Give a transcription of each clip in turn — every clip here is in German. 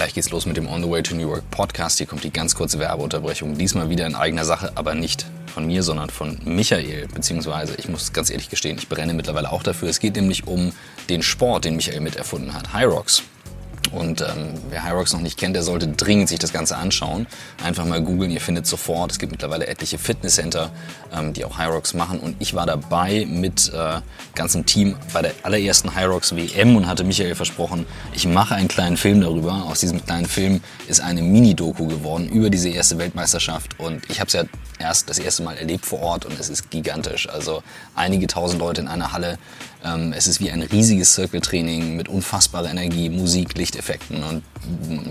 Gleich geht's los mit dem On the Way to New York Podcast. Hier kommt die ganz kurze Werbeunterbrechung. Diesmal wieder in eigener Sache, aber nicht von mir, sondern von Michael. Beziehungsweise, ich muss ganz ehrlich gestehen, ich brenne mittlerweile auch dafür. Es geht nämlich um den Sport, den Michael miterfunden hat. Rocks. Und ähm, wer Hyrox noch nicht kennt, der sollte dringend sich das Ganze anschauen. Einfach mal googeln, ihr findet sofort. Es gibt mittlerweile etliche Fitnesscenter, ähm, die auch Hyrox machen. Und ich war dabei mit äh, ganzem Team bei der allerersten Hyrox WM und hatte Michael versprochen, ich mache einen kleinen Film darüber. Aus diesem kleinen Film ist eine Mini-Doku geworden über diese erste Weltmeisterschaft. Und ich habe es ja erst das erste Mal erlebt vor Ort und es ist gigantisch. Also einige tausend Leute in einer Halle. Ähm, es ist wie ein riesiges Circle-Training mit unfassbarer Energie, Musik, Lichteffekten. Und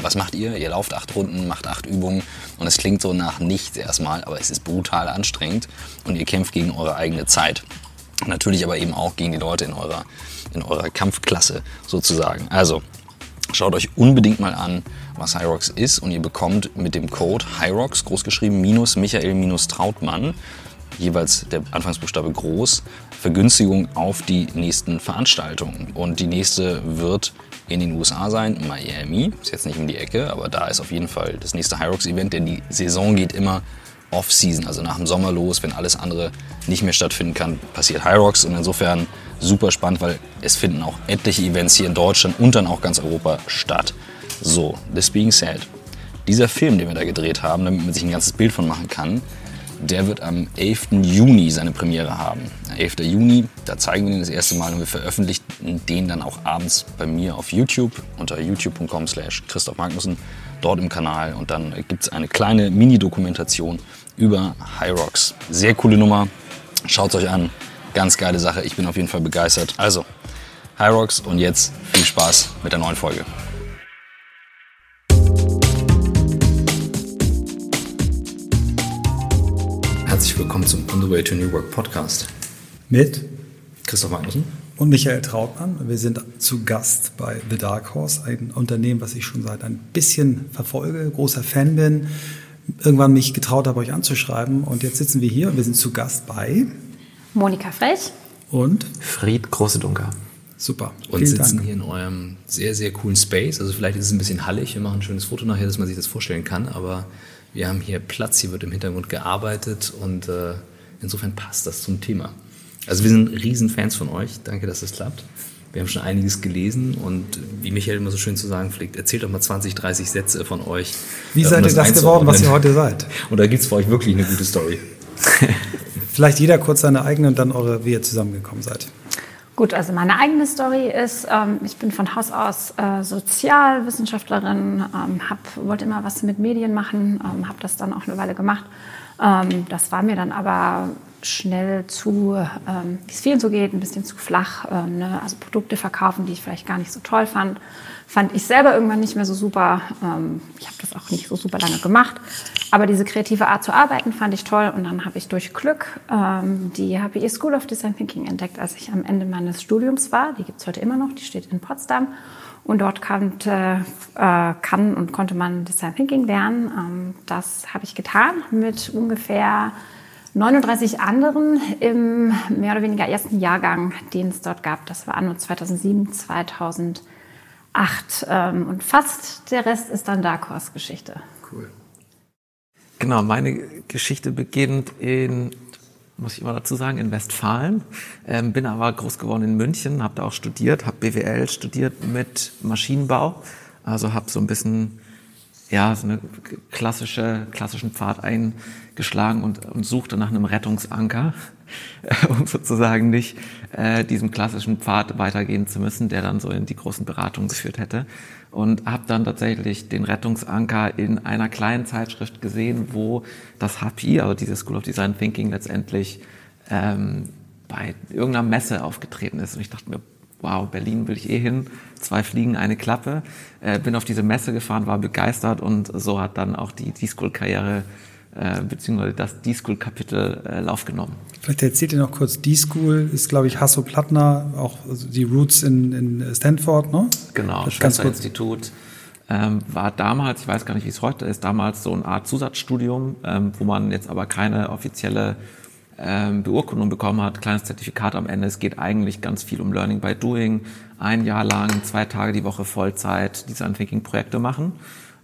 was macht ihr? Ihr lauft acht Runden, macht acht Übungen und es klingt so nach nichts erstmal, aber es ist brutal anstrengend und ihr kämpft gegen eure eigene Zeit. Natürlich aber eben auch gegen die Leute in eurer, in eurer Kampfklasse sozusagen. Also Schaut euch unbedingt mal an, was Hyrox ist und ihr bekommt mit dem Code Hyrox, großgeschrieben, minus Michael minus Trautmann, jeweils der Anfangsbuchstabe groß, Vergünstigung auf die nächsten Veranstaltungen. Und die nächste wird in den USA sein, Miami, ist jetzt nicht um die Ecke, aber da ist auf jeden Fall das nächste Hyrox-Event, denn die Saison geht immer Off-Season, also nach dem Sommer los, wenn alles andere nicht mehr stattfinden kann, passiert Hyrox und insofern super spannend, weil es finden auch etliche Events hier in Deutschland und dann auch ganz Europa statt. So, this being said, dieser Film, den wir da gedreht haben, damit man sich ein ganzes Bild von machen kann, der wird am 11. Juni seine Premiere haben. 11. Juni, da zeigen wir ihn das erste Mal und wir veröffentlichen den dann auch abends bei mir auf YouTube unter youtube.com slash Christoph Magnussen, dort im Kanal. Und dann gibt es eine kleine Mini-Dokumentation über High Rocks. Sehr coole Nummer, schaut euch an. Ganz geile Sache, ich bin auf jeden Fall begeistert. Also, High Rocks und jetzt viel Spaß mit der neuen Folge. Willkommen zum On the Way to New Work Podcast. Mit Christoph Magnussen und Michael Trautmann. Wir sind zu Gast bei The Dark Horse, ein Unternehmen, was ich schon seit ein bisschen verfolge, großer Fan bin. Irgendwann mich getraut habe, euch anzuschreiben. Und jetzt sitzen wir hier und wir sind zu Gast bei Monika Frech und Fried Großedunker. Super. Und sitzen Dank. hier in eurem sehr, sehr coolen Space. Also vielleicht ist es ein bisschen hallig. Wir machen ein schönes Foto nachher, dass man sich das vorstellen kann. Aber wir haben hier Platz, hier wird im Hintergrund gearbeitet und äh, insofern passt das zum Thema. Also wir sind Riesenfans von euch. Danke, dass das klappt. Wir haben schon einiges gelesen und wie Michael immer so schön zu sagen pflegt, erzählt doch mal 20, 30 Sätze von euch. Wie seid ihr das geworden, was ihr heute seid? Und da gibt es für euch wirklich eine gute Story. Vielleicht jeder kurz seine eigene und dann eure, wie ihr zusammengekommen seid. Gut, also meine eigene Story ist, ähm, ich bin von Haus aus äh, Sozialwissenschaftlerin, ähm, hab, wollte immer was mit Medien machen, ähm, habe das dann auch eine Weile gemacht. Ähm, das war mir dann aber schnell zu, ähm, wie es vielen so geht, ein bisschen zu flach. Ähm, ne? Also Produkte verkaufen, die ich vielleicht gar nicht so toll fand, fand ich selber irgendwann nicht mehr so super. Ähm, ich habe das auch nicht so super lange gemacht. Aber diese kreative Art zu arbeiten fand ich toll. Und dann habe ich durch Glück ähm, die HPE School of Design Thinking entdeckt, als ich am Ende meines Studiums war. Die gibt es heute immer noch, die steht in Potsdam. Und dort kannte, äh, kann und konnte man Design Thinking lernen. Ähm, das habe ich getan mit ungefähr 39 anderen im mehr oder weniger ersten Jahrgang, den es dort gab. Das war anno 2007, 2008. Ähm, und fast der Rest ist dann Dark Horse Geschichte. Cool. Genau, meine Geschichte beginnt in, muss ich immer dazu sagen, in Westfalen. Ähm, bin aber groß geworden in München, habe da auch studiert, habe BWL studiert mit Maschinenbau. Also habe so ein bisschen ja, so eine klassische, klassischen Pfad eingeschlagen und, und suchte nach einem Rettungsanker, um sozusagen nicht äh, diesem klassischen Pfad weitergehen zu müssen, der dann so in die großen Beratungen geführt hätte. Und habe dann tatsächlich den Rettungsanker in einer kleinen Zeitschrift gesehen, wo das HPI, also diese School of Design Thinking, letztendlich ähm, bei irgendeiner Messe aufgetreten ist. Und ich dachte mir, wow, Berlin will ich eh hin, zwei Fliegen, eine Klappe. Äh, bin auf diese Messe gefahren, war begeistert und so hat dann auch die D-School-Karriere äh, beziehungsweise das D-School-Kapitel äh, Lauf genommen. Vielleicht erzählt ihr noch kurz, D-School ist, glaube ich, Hasso Plattner, auch also die Roots in, in Stanford, ne? Genau, das Schwester Institut. Ähm, war damals, ich weiß gar nicht, wie es heute ist, damals so eine Art Zusatzstudium, ähm, wo man jetzt aber keine offizielle ähm, Beurkundung bekommen hat, kleines Zertifikat am Ende. Es geht eigentlich ganz viel um Learning by Doing. Ein Jahr lang, zwei Tage die Woche Vollzeit Design Thinking Projekte machen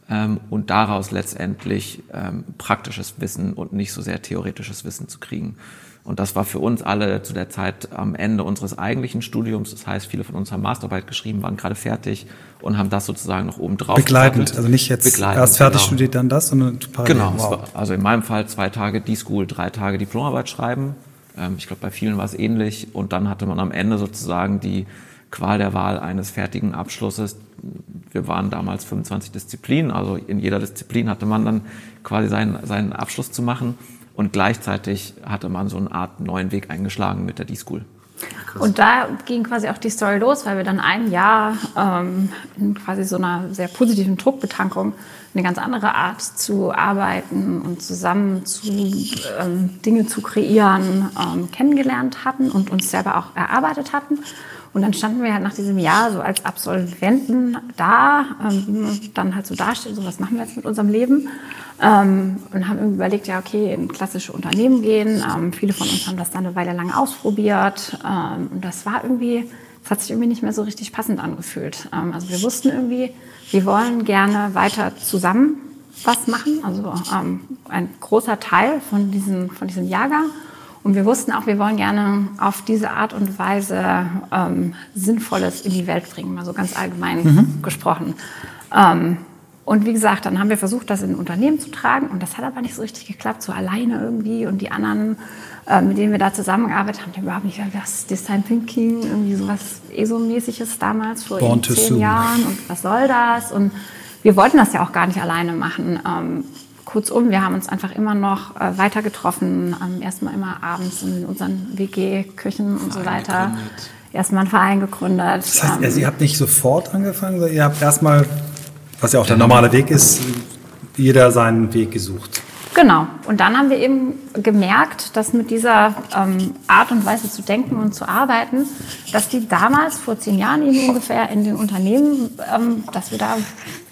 ähm, und daraus letztendlich ähm, praktisches Wissen und nicht so sehr theoretisches Wissen zu kriegen. Und das war für uns alle zu der Zeit am Ende unseres eigentlichen Studiums. Das heißt, viele von uns haben Masterarbeit geschrieben, waren gerade fertig und haben das sozusagen noch oben drauf. Begleitend, also nicht jetzt Begleitend, erst fertig genau. studiert, dann das, sondern parallel. Genau, wow. also in meinem Fall zwei Tage D-School, drei Tage Diplomarbeit schreiben. Ähm, ich glaube, bei vielen war es ähnlich. Und dann hatte man am Ende sozusagen die Qual der Wahl eines fertigen Abschlusses. Wir waren damals 25 Disziplinen, also in jeder Disziplin hatte man dann quasi seinen, seinen Abschluss zu machen. Und gleichzeitig hatte man so eine Art neuen Weg eingeschlagen mit der D-School. Und da ging quasi auch die Story los, weil wir dann ein Jahr ähm, in quasi so einer sehr positiven Druckbetankung eine ganz andere Art zu arbeiten und zusammen zu ähm, Dinge zu kreieren ähm, kennengelernt hatten und uns selber auch erarbeitet hatten. Und dann standen wir halt nach diesem Jahr so als Absolventen da, ähm, dann halt so dasteht, so was machen wir jetzt mit unserem Leben. Ähm, und haben überlegt, ja, okay, in klassische Unternehmen gehen. Ähm, viele von uns haben das dann eine Weile lang ausprobiert. Ähm, und das war irgendwie, das hat sich irgendwie nicht mehr so richtig passend angefühlt. Ähm, also wir wussten irgendwie, wir wollen gerne weiter zusammen was machen. Also ähm, ein großer Teil von, diesen, von diesem Jahrgang. Und wir wussten auch, wir wollen gerne auf diese Art und Weise ähm, Sinnvolles in die Welt bringen, mal so ganz allgemein mhm. gesprochen. Ähm, und wie gesagt, dann haben wir versucht, das in ein Unternehmen zu tragen und das hat aber nicht so richtig geklappt, so alleine irgendwie. Und die anderen, äh, mit denen wir da zusammengearbeitet haben, die überhaupt nicht, was Design Thinking, irgendwie sowas ESO-mäßiges damals vor Born zehn. Jahren und was soll das? Und wir wollten das ja auch gar nicht alleine machen. Ähm, kurzum, wir haben uns einfach immer noch äh, weiter getroffen, ähm, erstmal immer abends in unseren WG-Küchen und so weiter. Erstmal einen Verein gegründet. Das heißt, also ihr habt nicht sofort angefangen, sondern ihr habt erstmal was ja auch der normale Weg ist, jeder seinen Weg gesucht. Genau. Und dann haben wir eben gemerkt, dass mit dieser ähm, Art und Weise zu denken und zu arbeiten, dass die damals, vor zehn Jahren eben ungefähr in den Unternehmen, ähm, dass wir da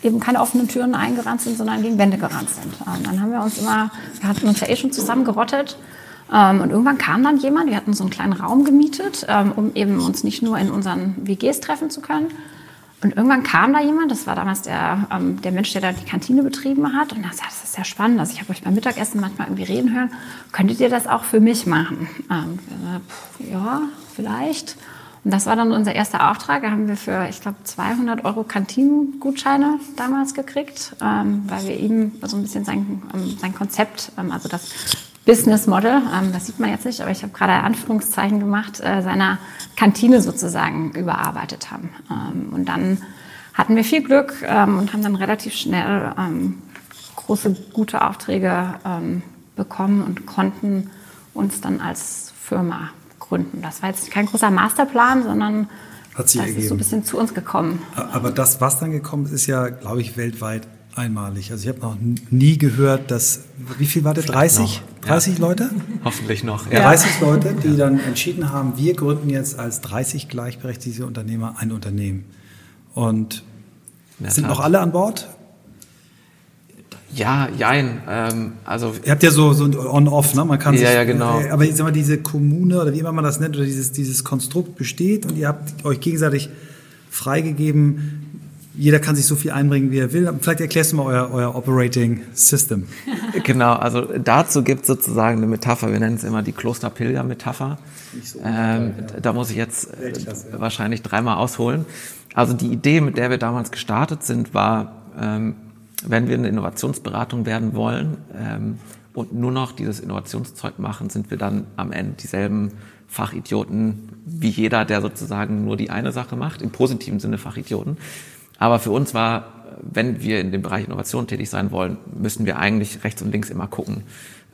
eben keine offenen Türen eingerannt sind, sondern gegen Wände gerannt sind. Ähm, dann haben wir uns immer, wir hatten uns ja eh schon zusammengerottet. Ähm, und irgendwann kam dann jemand, wir hatten so einen kleinen Raum gemietet, ähm, um eben uns nicht nur in unseren WGs treffen zu können, und irgendwann kam da jemand, das war damals der, ähm, der Mensch, der da die Kantine betrieben hat, und er sagte, das ist sehr spannend. Also ich habe euch beim Mittagessen manchmal irgendwie reden hören. Könntet ihr das auch für mich machen? Ähm, ja, vielleicht. Und das war dann unser erster Auftrag. Da haben wir für, ich glaube, 200 Euro Kantinengutscheine damals gekriegt, ähm, weil wir ihm so ein bisschen sein, ähm, sein Konzept, ähm, also das Business Model, ähm, das sieht man jetzt nicht, aber ich habe gerade Anführungszeichen gemacht, äh, seiner Kantine sozusagen überarbeitet haben. Ähm, und dann hatten wir viel Glück ähm, und haben dann relativ schnell große, gute Aufträge bekommen und konnten uns dann als Firma gründen. Das war jetzt kein großer Masterplan, sondern Hat sich das ergeben. ist so ein bisschen zu uns gekommen. Aber das, was dann gekommen ist, ist ja, glaube ich, weltweit einmalig. Also ich habe noch nie gehört, dass, wie viel war das? 30? 30 ja. Leute? Hoffentlich noch. Ja. 30 Leute, die dann entschieden haben, wir gründen jetzt als 30 gleichberechtigte Unternehmer ein Unternehmen. Und sind noch alle an Bord? Ja, jein. Ähm, also Ihr habt ja so, so On-Off, ne? Man kann ja, sich, ja, genau. Aber ich sag mal, diese Kommune oder wie immer man das nennt, oder dieses, dieses Konstrukt besteht und ihr habt euch gegenseitig freigegeben, jeder kann sich so viel einbringen, wie er will. Vielleicht erklärst du mal euer, euer Operating System. Genau, also dazu gibt es sozusagen eine Metapher, wir nennen es immer die Klosterpilger-Metapher. So ähm, da muss ich jetzt äh, wahrscheinlich dreimal ausholen. Also die Idee, mit der wir damals gestartet sind, war, ähm, wenn wir eine Innovationsberatung werden wollen ähm, und nur noch dieses Innovationszeug machen, sind wir dann am Ende dieselben Fachidioten wie jeder, der sozusagen nur die eine Sache macht, im positiven Sinne Fachidioten. Aber für uns war, wenn wir in dem Bereich Innovation tätig sein wollen, müssen wir eigentlich rechts und links immer gucken.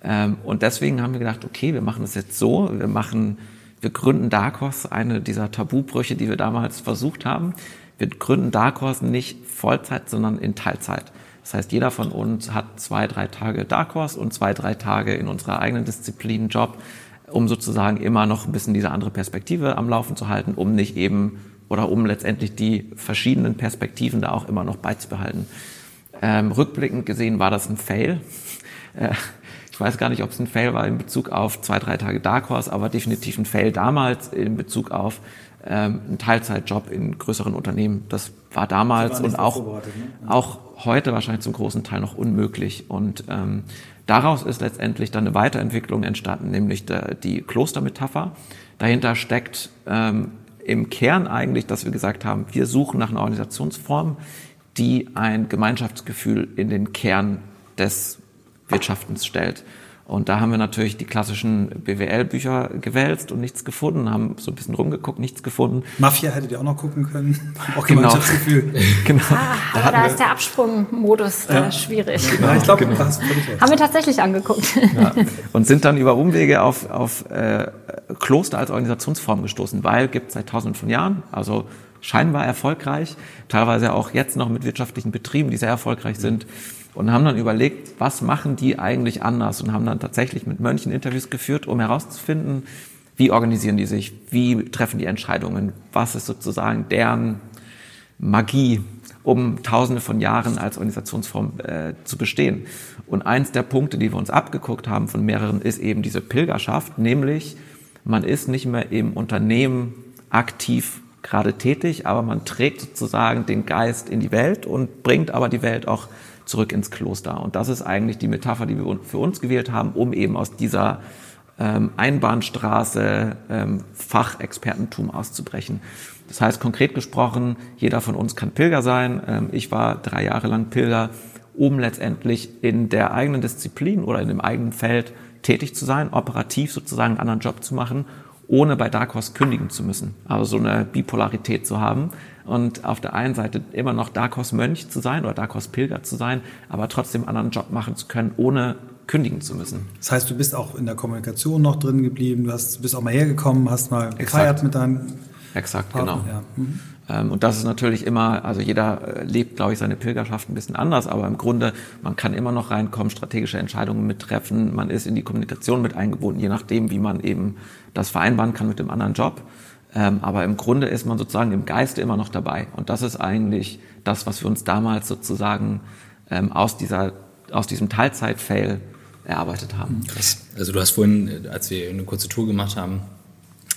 Ähm, und deswegen haben wir gedacht, okay, wir machen das jetzt so, wir machen, wir gründen Darkos, eine dieser Tabubrüche, die wir damals versucht haben. Wir gründen Darkos nicht Vollzeit, sondern in Teilzeit. Das heißt, jeder von uns hat zwei, drei Tage Darkos und zwei, drei Tage in unserer eigenen Disziplin Job, um sozusagen immer noch ein bisschen diese andere Perspektive am Laufen zu halten, um nicht eben oder um letztendlich die verschiedenen Perspektiven da auch immer noch beizubehalten. Ähm, rückblickend gesehen war das ein Fail. Äh, ich weiß gar nicht, ob es ein Fail war in Bezug auf zwei, drei Tage Dark Horse, aber definitiv ein Fail damals in Bezug auf ähm, einen Teilzeitjob in größeren Unternehmen. Das war damals und auch, ne? auch heute wahrscheinlich zum großen Teil noch unmöglich. Und ähm, daraus ist letztendlich dann eine Weiterentwicklung entstanden, nämlich der, die Klostermetapher. Dahinter steckt ähm, im Kern eigentlich, dass wir gesagt haben, wir suchen nach einer Organisationsform, die ein Gemeinschaftsgefühl in den Kern des Wirtschaftens stellt. Und da haben wir natürlich die klassischen BWL-Bücher gewälzt und nichts gefunden, haben so ein bisschen rumgeguckt, nichts gefunden. Mafia hättet ihr auch noch gucken können. Auch genau. Gemeinschaftsgefühl. genau. Ah, aber da, da ist der Absprungmodus ja. schwierig. Genau. ich glaube, genau. haben wir tatsächlich angeguckt. Ja. Und sind dann über Umwege auf, auf äh, Kloster als Organisationsform gestoßen, weil gibt es seit tausenden von Jahren, also scheinbar erfolgreich, teilweise auch jetzt noch mit wirtschaftlichen Betrieben, die sehr erfolgreich sind und haben dann überlegt, was machen die eigentlich anders und haben dann tatsächlich mit Mönchen Interviews geführt, um herauszufinden, wie organisieren die sich, wie treffen die Entscheidungen, was ist sozusagen deren Magie, um tausende von Jahren als Organisationsform äh, zu bestehen. Und eins der Punkte, die wir uns abgeguckt haben von mehreren, ist eben diese Pilgerschaft, nämlich man ist nicht mehr im Unternehmen aktiv gerade tätig, aber man trägt sozusagen den Geist in die Welt und bringt aber die Welt auch zurück ins Kloster. Und das ist eigentlich die Metapher, die wir für uns gewählt haben, um eben aus dieser ähm, Einbahnstraße ähm, Fachexpertentum auszubrechen. Das heißt, konkret gesprochen, jeder von uns kann Pilger sein. Ähm, ich war drei Jahre lang Pilger, um letztendlich in der eigenen Disziplin oder in dem eigenen Feld tätig zu sein, operativ sozusagen einen anderen Job zu machen, ohne bei Dark Horse kündigen zu müssen. Also so eine Bipolarität zu haben und auf der einen Seite immer noch Darkos Mönch zu sein oder Darkos Pilger zu sein, aber trotzdem einen anderen Job machen zu können, ohne kündigen zu müssen. Das heißt, du bist auch in der Kommunikation noch drin geblieben, du hast, bist auch mal hergekommen, hast mal gefeiert mit deinen Exakt, Partner. genau. Ja. Mhm. Ähm, und das ist natürlich immer, also jeder äh, lebt, glaube ich, seine Pilgerschaft ein bisschen anders, aber im Grunde, man kann immer noch reinkommen, strategische Entscheidungen mittreffen, man ist in die Kommunikation mit eingebunden, je nachdem, wie man eben das vereinbaren kann mit dem anderen Job. Ähm, aber im Grunde ist man sozusagen im Geiste immer noch dabei. Und das ist eigentlich das, was wir uns damals sozusagen ähm, aus, dieser, aus diesem Teilzeit-Fail erarbeitet haben. Krass. Also du hast vorhin, als wir eine kurze Tour gemacht haben,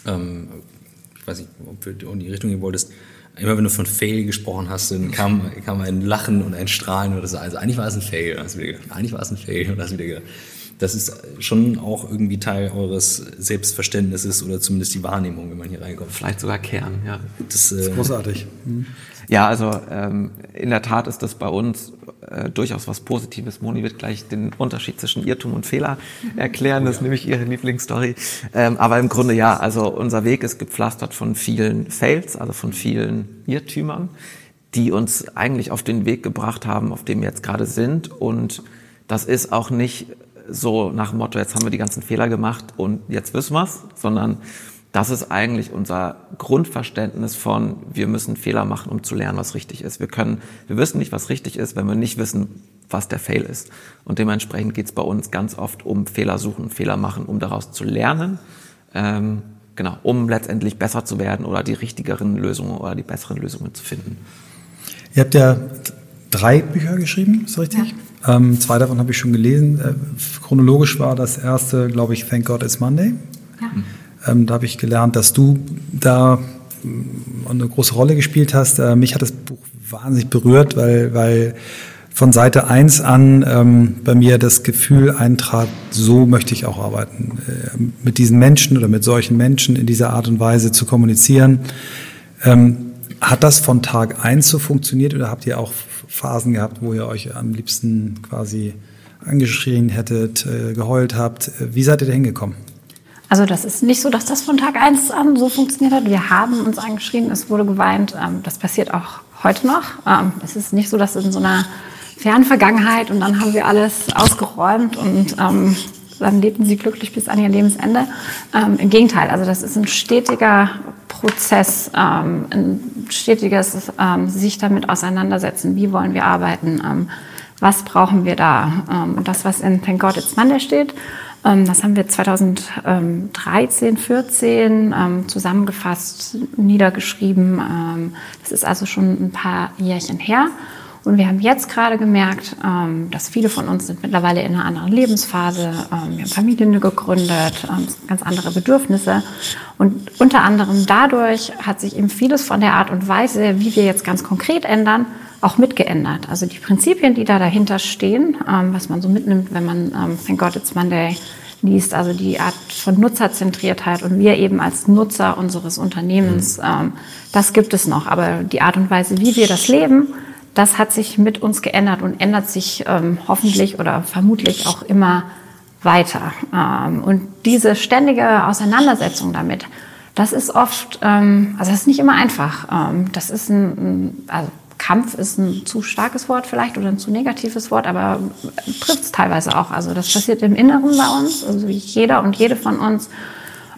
ich weiß nicht, ob du in die Richtung gehen wolltest, immer wenn du von Fail gesprochen hast, dann kam, kam ein Lachen und ein Strahlen oder so. Also eigentlich war es ein Fail. Und hast wieder gedacht, eigentlich war es ein Fail. Und hast wieder gedacht, das ist schon auch irgendwie Teil eures Selbstverständnisses oder zumindest die Wahrnehmung, wenn man hier reinkommt. Vielleicht sogar Kern, ja. Das, äh, das ist großartig. Mhm. Ja, also ähm, in der Tat ist das bei uns äh, durchaus was Positives. Moni wird gleich den Unterschied zwischen Irrtum und Fehler erklären. Das ist nämlich ihre Lieblingsstory. Ähm, aber im Grunde ja, also unser Weg ist gepflastert von vielen Fails, also von vielen Irrtümern, die uns eigentlich auf den Weg gebracht haben, auf dem wir jetzt gerade sind. Und das ist auch nicht so nach dem Motto, jetzt haben wir die ganzen Fehler gemacht und jetzt wissen wir's, sondern das ist eigentlich unser Grundverständnis von, wir müssen Fehler machen, um zu lernen, was richtig ist. Wir können, wir wissen nicht, was richtig ist, wenn wir nicht wissen, was der Fail ist. Und dementsprechend geht es bei uns ganz oft um Fehler suchen, Fehler machen, um daraus zu lernen, ähm, genau, um letztendlich besser zu werden oder die richtigeren Lösungen oder die besseren Lösungen zu finden. Ihr habt ja drei Bücher geschrieben, ist richtig? Ja. Ähm, zwei davon habe ich schon gelesen. Äh, chronologisch war das erste, glaube ich, Thank God It's Monday. Ja. Ähm, da habe ich gelernt, dass du da mm, eine große Rolle gespielt hast. Äh, mich hat das Buch wahnsinnig berührt, weil, weil von Seite 1 an ähm, bei mir das Gefühl eintrat, so möchte ich auch arbeiten. Äh, mit diesen Menschen oder mit solchen Menschen in dieser Art und Weise zu kommunizieren. Ähm, hat das von Tag 1 so funktioniert oder habt ihr auch Phasen gehabt, wo ihr euch am liebsten quasi angeschrien hättet, äh, geheult habt. Wie seid ihr da hingekommen? Also das ist nicht so, dass das von Tag 1 an so funktioniert hat. Wir haben uns angeschrien, es wurde geweint. Ähm, das passiert auch heute noch. Ähm, es ist nicht so, dass in so einer fernen Vergangenheit und dann haben wir alles ausgeräumt und ähm, dann lebten sie glücklich bis an ihr Lebensende. Im Gegenteil, also das ist ein stetiger Prozess, ein stetiges sich damit auseinandersetzen, wie wollen wir arbeiten, was brauchen wir da. Und das, was in Thank God It's Monday steht, das haben wir 2013, 14 ähm, zusammengefasst, niedergeschrieben. das ist also schon ein paar Jährchen her. Und wir haben jetzt gerade gemerkt, ähm, dass viele von uns sind mittlerweile in einer anderen Lebensphase. Ähm, wir haben Familien gegründet, ähm, ganz andere Bedürfnisse. Und unter anderem dadurch hat sich eben vieles von der Art und Weise, wie wir jetzt ganz konkret ändern, auch mitgeändert. Also die Prinzipien, die da dahinter stehen, was man so mitnimmt, wenn man ähm, Thank God It's Monday liest, also die Art von Nutzerzentriertheit und wir eben als Nutzer unseres Unternehmens, mhm. das gibt es noch. Aber die Art und Weise, wie wir das leben, das hat sich mit uns geändert und ändert sich ähm, hoffentlich oder vermutlich auch immer weiter. Ähm, und diese ständige Auseinandersetzung damit, das ist oft, ähm, also das ist nicht immer einfach. Ähm, das ist ein, ein also Kampf ist ein zu starkes Wort vielleicht oder ein zu negatives Wort, aber trifft es teilweise auch. Also das passiert im Inneren bei uns, also jeder und jede von uns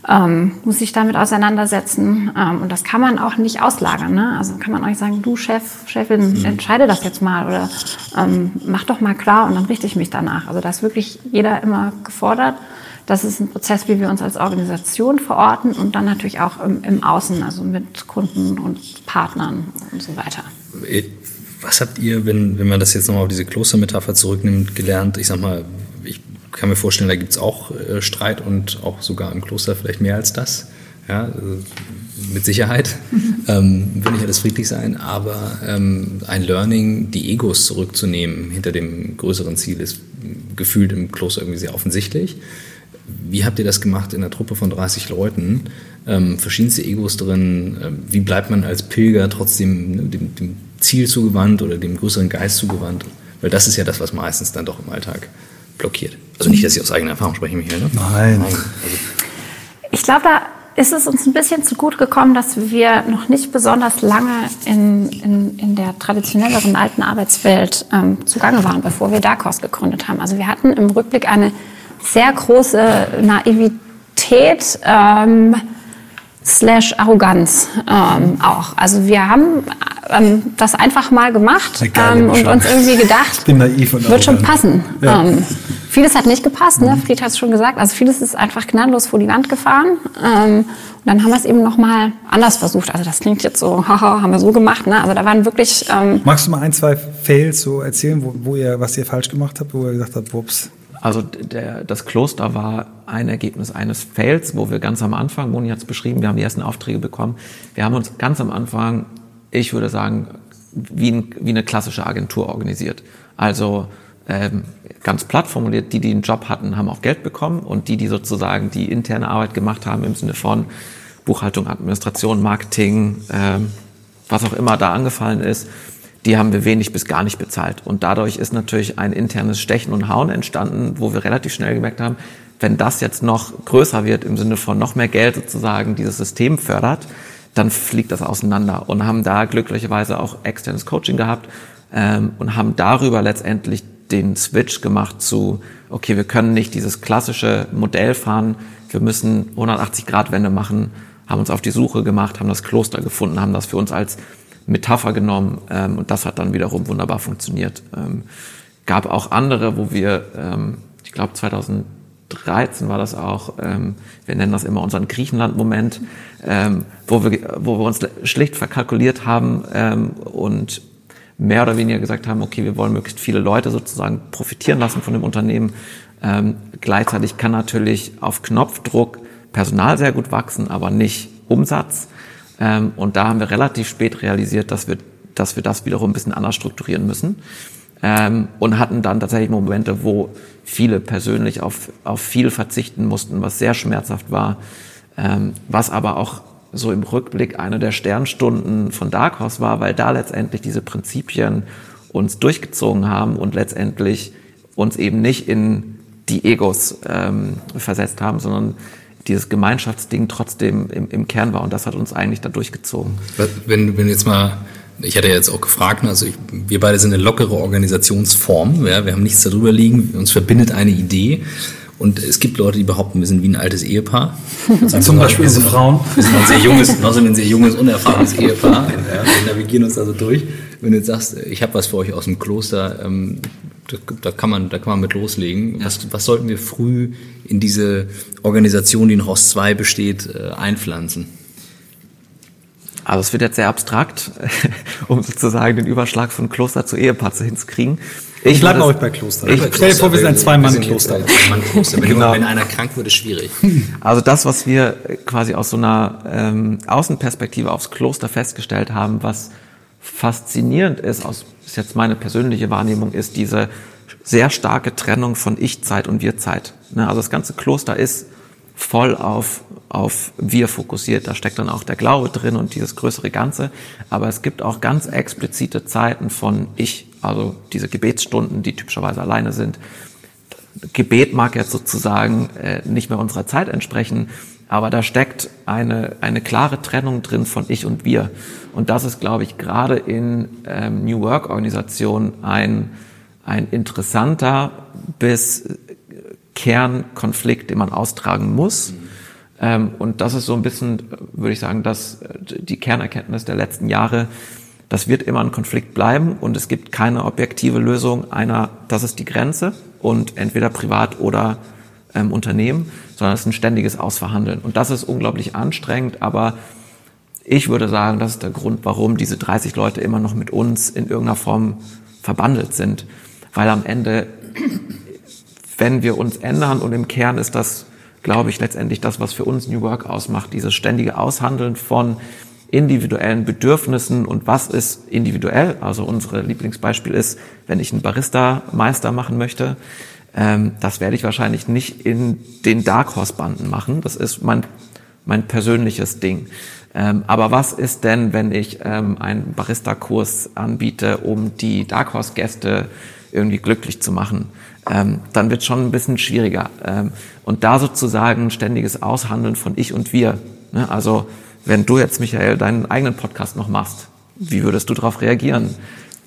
ähm, muss sich damit auseinandersetzen. Ähm, und das kann man auch nicht auslagern. Ne? Also kann man auch nicht sagen, du Chef, Chefin, mhm. entscheide das jetzt mal oder ähm, mach doch mal klar und dann richte ich mich danach. Also da ist wirklich jeder immer gefordert. Das ist ein Prozess, wie wir uns als Organisation verorten und dann natürlich auch im, im Außen, also mit Kunden und Partnern und so weiter. Was habt ihr, wenn, wenn man das jetzt nochmal auf diese Klostermetapher zurücknimmt, gelernt? Ich sag mal, ich kann mir vorstellen, da gibt es auch äh, Streit und auch sogar im Kloster vielleicht mehr als das. Ja, also mit Sicherheit ähm, will nicht alles friedlich sein, aber ähm, ein Learning, die Egos zurückzunehmen hinter dem größeren Ziel, ist gefühlt im Kloster irgendwie sehr offensichtlich. Wie habt ihr das gemacht in einer Truppe von 30 Leuten? Ähm, verschiedenste Egos drin. Ähm, wie bleibt man als Pilger trotzdem ne, dem, dem Ziel zugewandt oder dem größeren Geist zugewandt? Weil das ist ja das, was meistens dann doch im Alltag blockiert. Also nicht, dass ich aus eigener Erfahrung spreche, Michael. Ne? Nein. Also ich glaube, da ist es uns ein bisschen zu gut gekommen, dass wir noch nicht besonders lange in, in, in der traditionelleren alten Arbeitswelt ähm, zugange waren, bevor wir Darkos gegründet haben. Also wir hatten im Rückblick eine sehr große Naivität ähm, slash Arroganz ähm, auch. Also wir haben ähm, das einfach mal gemacht ähm, und uns irgendwie gedacht, wird schon passen. Ja. Ähm, vieles hat nicht gepasst, ne? Fried hat es schon gesagt. Also vieles ist einfach gnadenlos vor die Wand gefahren. Ähm, und dann haben wir es eben noch mal anders versucht. Also das klingt jetzt so, haha, haben wir so gemacht. Ne? Also da waren wirklich... Ähm, Magst du mal ein, zwei Fails so erzählen, wo, wo ihr, was ihr falsch gemacht habt, wo ihr gesagt habt, wups, also der, das Kloster war ein Ergebnis eines Fails, wo wir ganz am Anfang, Moni hat es beschrieben, wir haben die ersten Aufträge bekommen. Wir haben uns ganz am Anfang, ich würde sagen, wie, ein, wie eine klassische Agentur organisiert. Also ähm, ganz platt formuliert, die, die einen Job hatten, haben auch Geld bekommen und die, die sozusagen die interne Arbeit gemacht haben im Sinne von Buchhaltung, Administration, Marketing, ähm, was auch immer da angefallen ist, die haben wir wenig bis gar nicht bezahlt. Und dadurch ist natürlich ein internes Stechen und Hauen entstanden, wo wir relativ schnell gemerkt haben, wenn das jetzt noch größer wird im Sinne von noch mehr Geld sozusagen dieses System fördert, dann fliegt das auseinander und haben da glücklicherweise auch externes Coaching gehabt ähm, und haben darüber letztendlich den Switch gemacht zu, okay, wir können nicht dieses klassische Modell fahren, wir müssen 180 Grad Wende machen, haben uns auf die Suche gemacht, haben das Kloster gefunden, haben das für uns als Metapher genommen ähm, und das hat dann wiederum wunderbar funktioniert. Ähm, gab auch andere, wo wir, ähm, ich glaube 2013 war das auch, ähm, wir nennen das immer unseren Griechenland-Moment, ähm, wo, wir, wo wir uns schlicht verkalkuliert haben ähm, und mehr oder weniger gesagt haben, okay, wir wollen möglichst viele Leute sozusagen profitieren lassen von dem Unternehmen. Ähm, gleichzeitig kann natürlich auf Knopfdruck Personal sehr gut wachsen, aber nicht Umsatz. Ähm, und da haben wir relativ spät realisiert, dass wir, dass wir das wiederum ein bisschen anders strukturieren müssen. Ähm, und hatten dann tatsächlich Momente, wo viele persönlich auf, auf viel verzichten mussten, was sehr schmerzhaft war, ähm, was aber auch so im Rückblick eine der Sternstunden von Dark Horse war, weil da letztendlich diese Prinzipien uns durchgezogen haben und letztendlich uns eben nicht in die Egos ähm, versetzt haben, sondern dieses Gemeinschaftsding trotzdem im, im Kern war und das hat uns eigentlich da durchgezogen. Wenn, wenn jetzt mal, ich hatte ja jetzt auch gefragt, ne, also ich, wir beide sind eine lockere Organisationsform, ja, wir haben nichts darüber liegen, uns verbindet eine Idee. Und es gibt Leute, die behaupten, wir sind wie ein altes Ehepaar. Zum Beispiel diese Frauen. Wir sind ein sehr junges, noch ein sehr junges, unerfahrenes Ehepaar. Ja, wir navigieren uns also durch. Wenn du jetzt sagst, ich habe was für euch aus dem Kloster, ähm, da, da, kann man, da kann man mit loslegen. Ja. Was, was sollten wir früh in diese Organisation, die noch aus zwei besteht, äh, einpflanzen? Also es wird jetzt sehr abstrakt, um sozusagen den Überschlag von Kloster zu Ehepaar hinzukriegen. Ich, bleibe auch bei Kloster. Ich stell dir vor, wir sind ein Zwei-Mann-Kloster. Wenn, genau. wenn einer krank wird, ist schwierig. Also das, was wir quasi aus so einer ähm, Außenperspektive aufs Kloster festgestellt haben, was faszinierend ist, aus, ist jetzt meine persönliche Wahrnehmung, ist diese sehr starke Trennung von Ich-Zeit und Wir-Zeit. Ne? Also das ganze Kloster ist voll auf, auf wir fokussiert. Da steckt dann auch der Glaube drin und dieses größere Ganze. Aber es gibt auch ganz explizite Zeiten von ich, also diese Gebetsstunden, die typischerweise alleine sind. Gebet mag jetzt sozusagen äh, nicht mehr unserer Zeit entsprechen, aber da steckt eine, eine klare Trennung drin von ich und wir. Und das ist, glaube ich, gerade in ähm, New Work-Organisationen ein, ein interessanter bis Kernkonflikt, den man austragen muss. Mhm. Ähm, und das ist so ein bisschen, würde ich sagen, dass die Kernerkenntnis der letzten Jahre, das wird immer ein Konflikt bleiben und es gibt keine objektive Lösung einer, das ist die Grenze und entweder privat oder ähm, Unternehmen, sondern es ist ein ständiges Ausverhandeln. Und das ist unglaublich anstrengend, aber ich würde sagen, das ist der Grund, warum diese 30 Leute immer noch mit uns in irgendeiner Form verbandelt sind. Weil am Ende wenn wir uns ändern und im Kern ist das, glaube ich, letztendlich das, was für uns New Work ausmacht, dieses ständige Aushandeln von individuellen Bedürfnissen und was ist individuell. Also unsere Lieblingsbeispiel ist, wenn ich einen Barista-Meister machen möchte, ähm, das werde ich wahrscheinlich nicht in den Dark Horse-Banden machen. Das ist mein, mein persönliches Ding. Ähm, aber was ist denn, wenn ich ähm, einen Barista-Kurs anbiete, um die Dark Horse-Gäste irgendwie glücklich zu machen? ähm, dann wird schon ein bisschen schwieriger. Ähm, und da sozusagen ständiges Aushandeln von ich und wir. Ne? Also wenn du jetzt, Michael, deinen eigenen Podcast noch machst, wie würdest du darauf reagieren?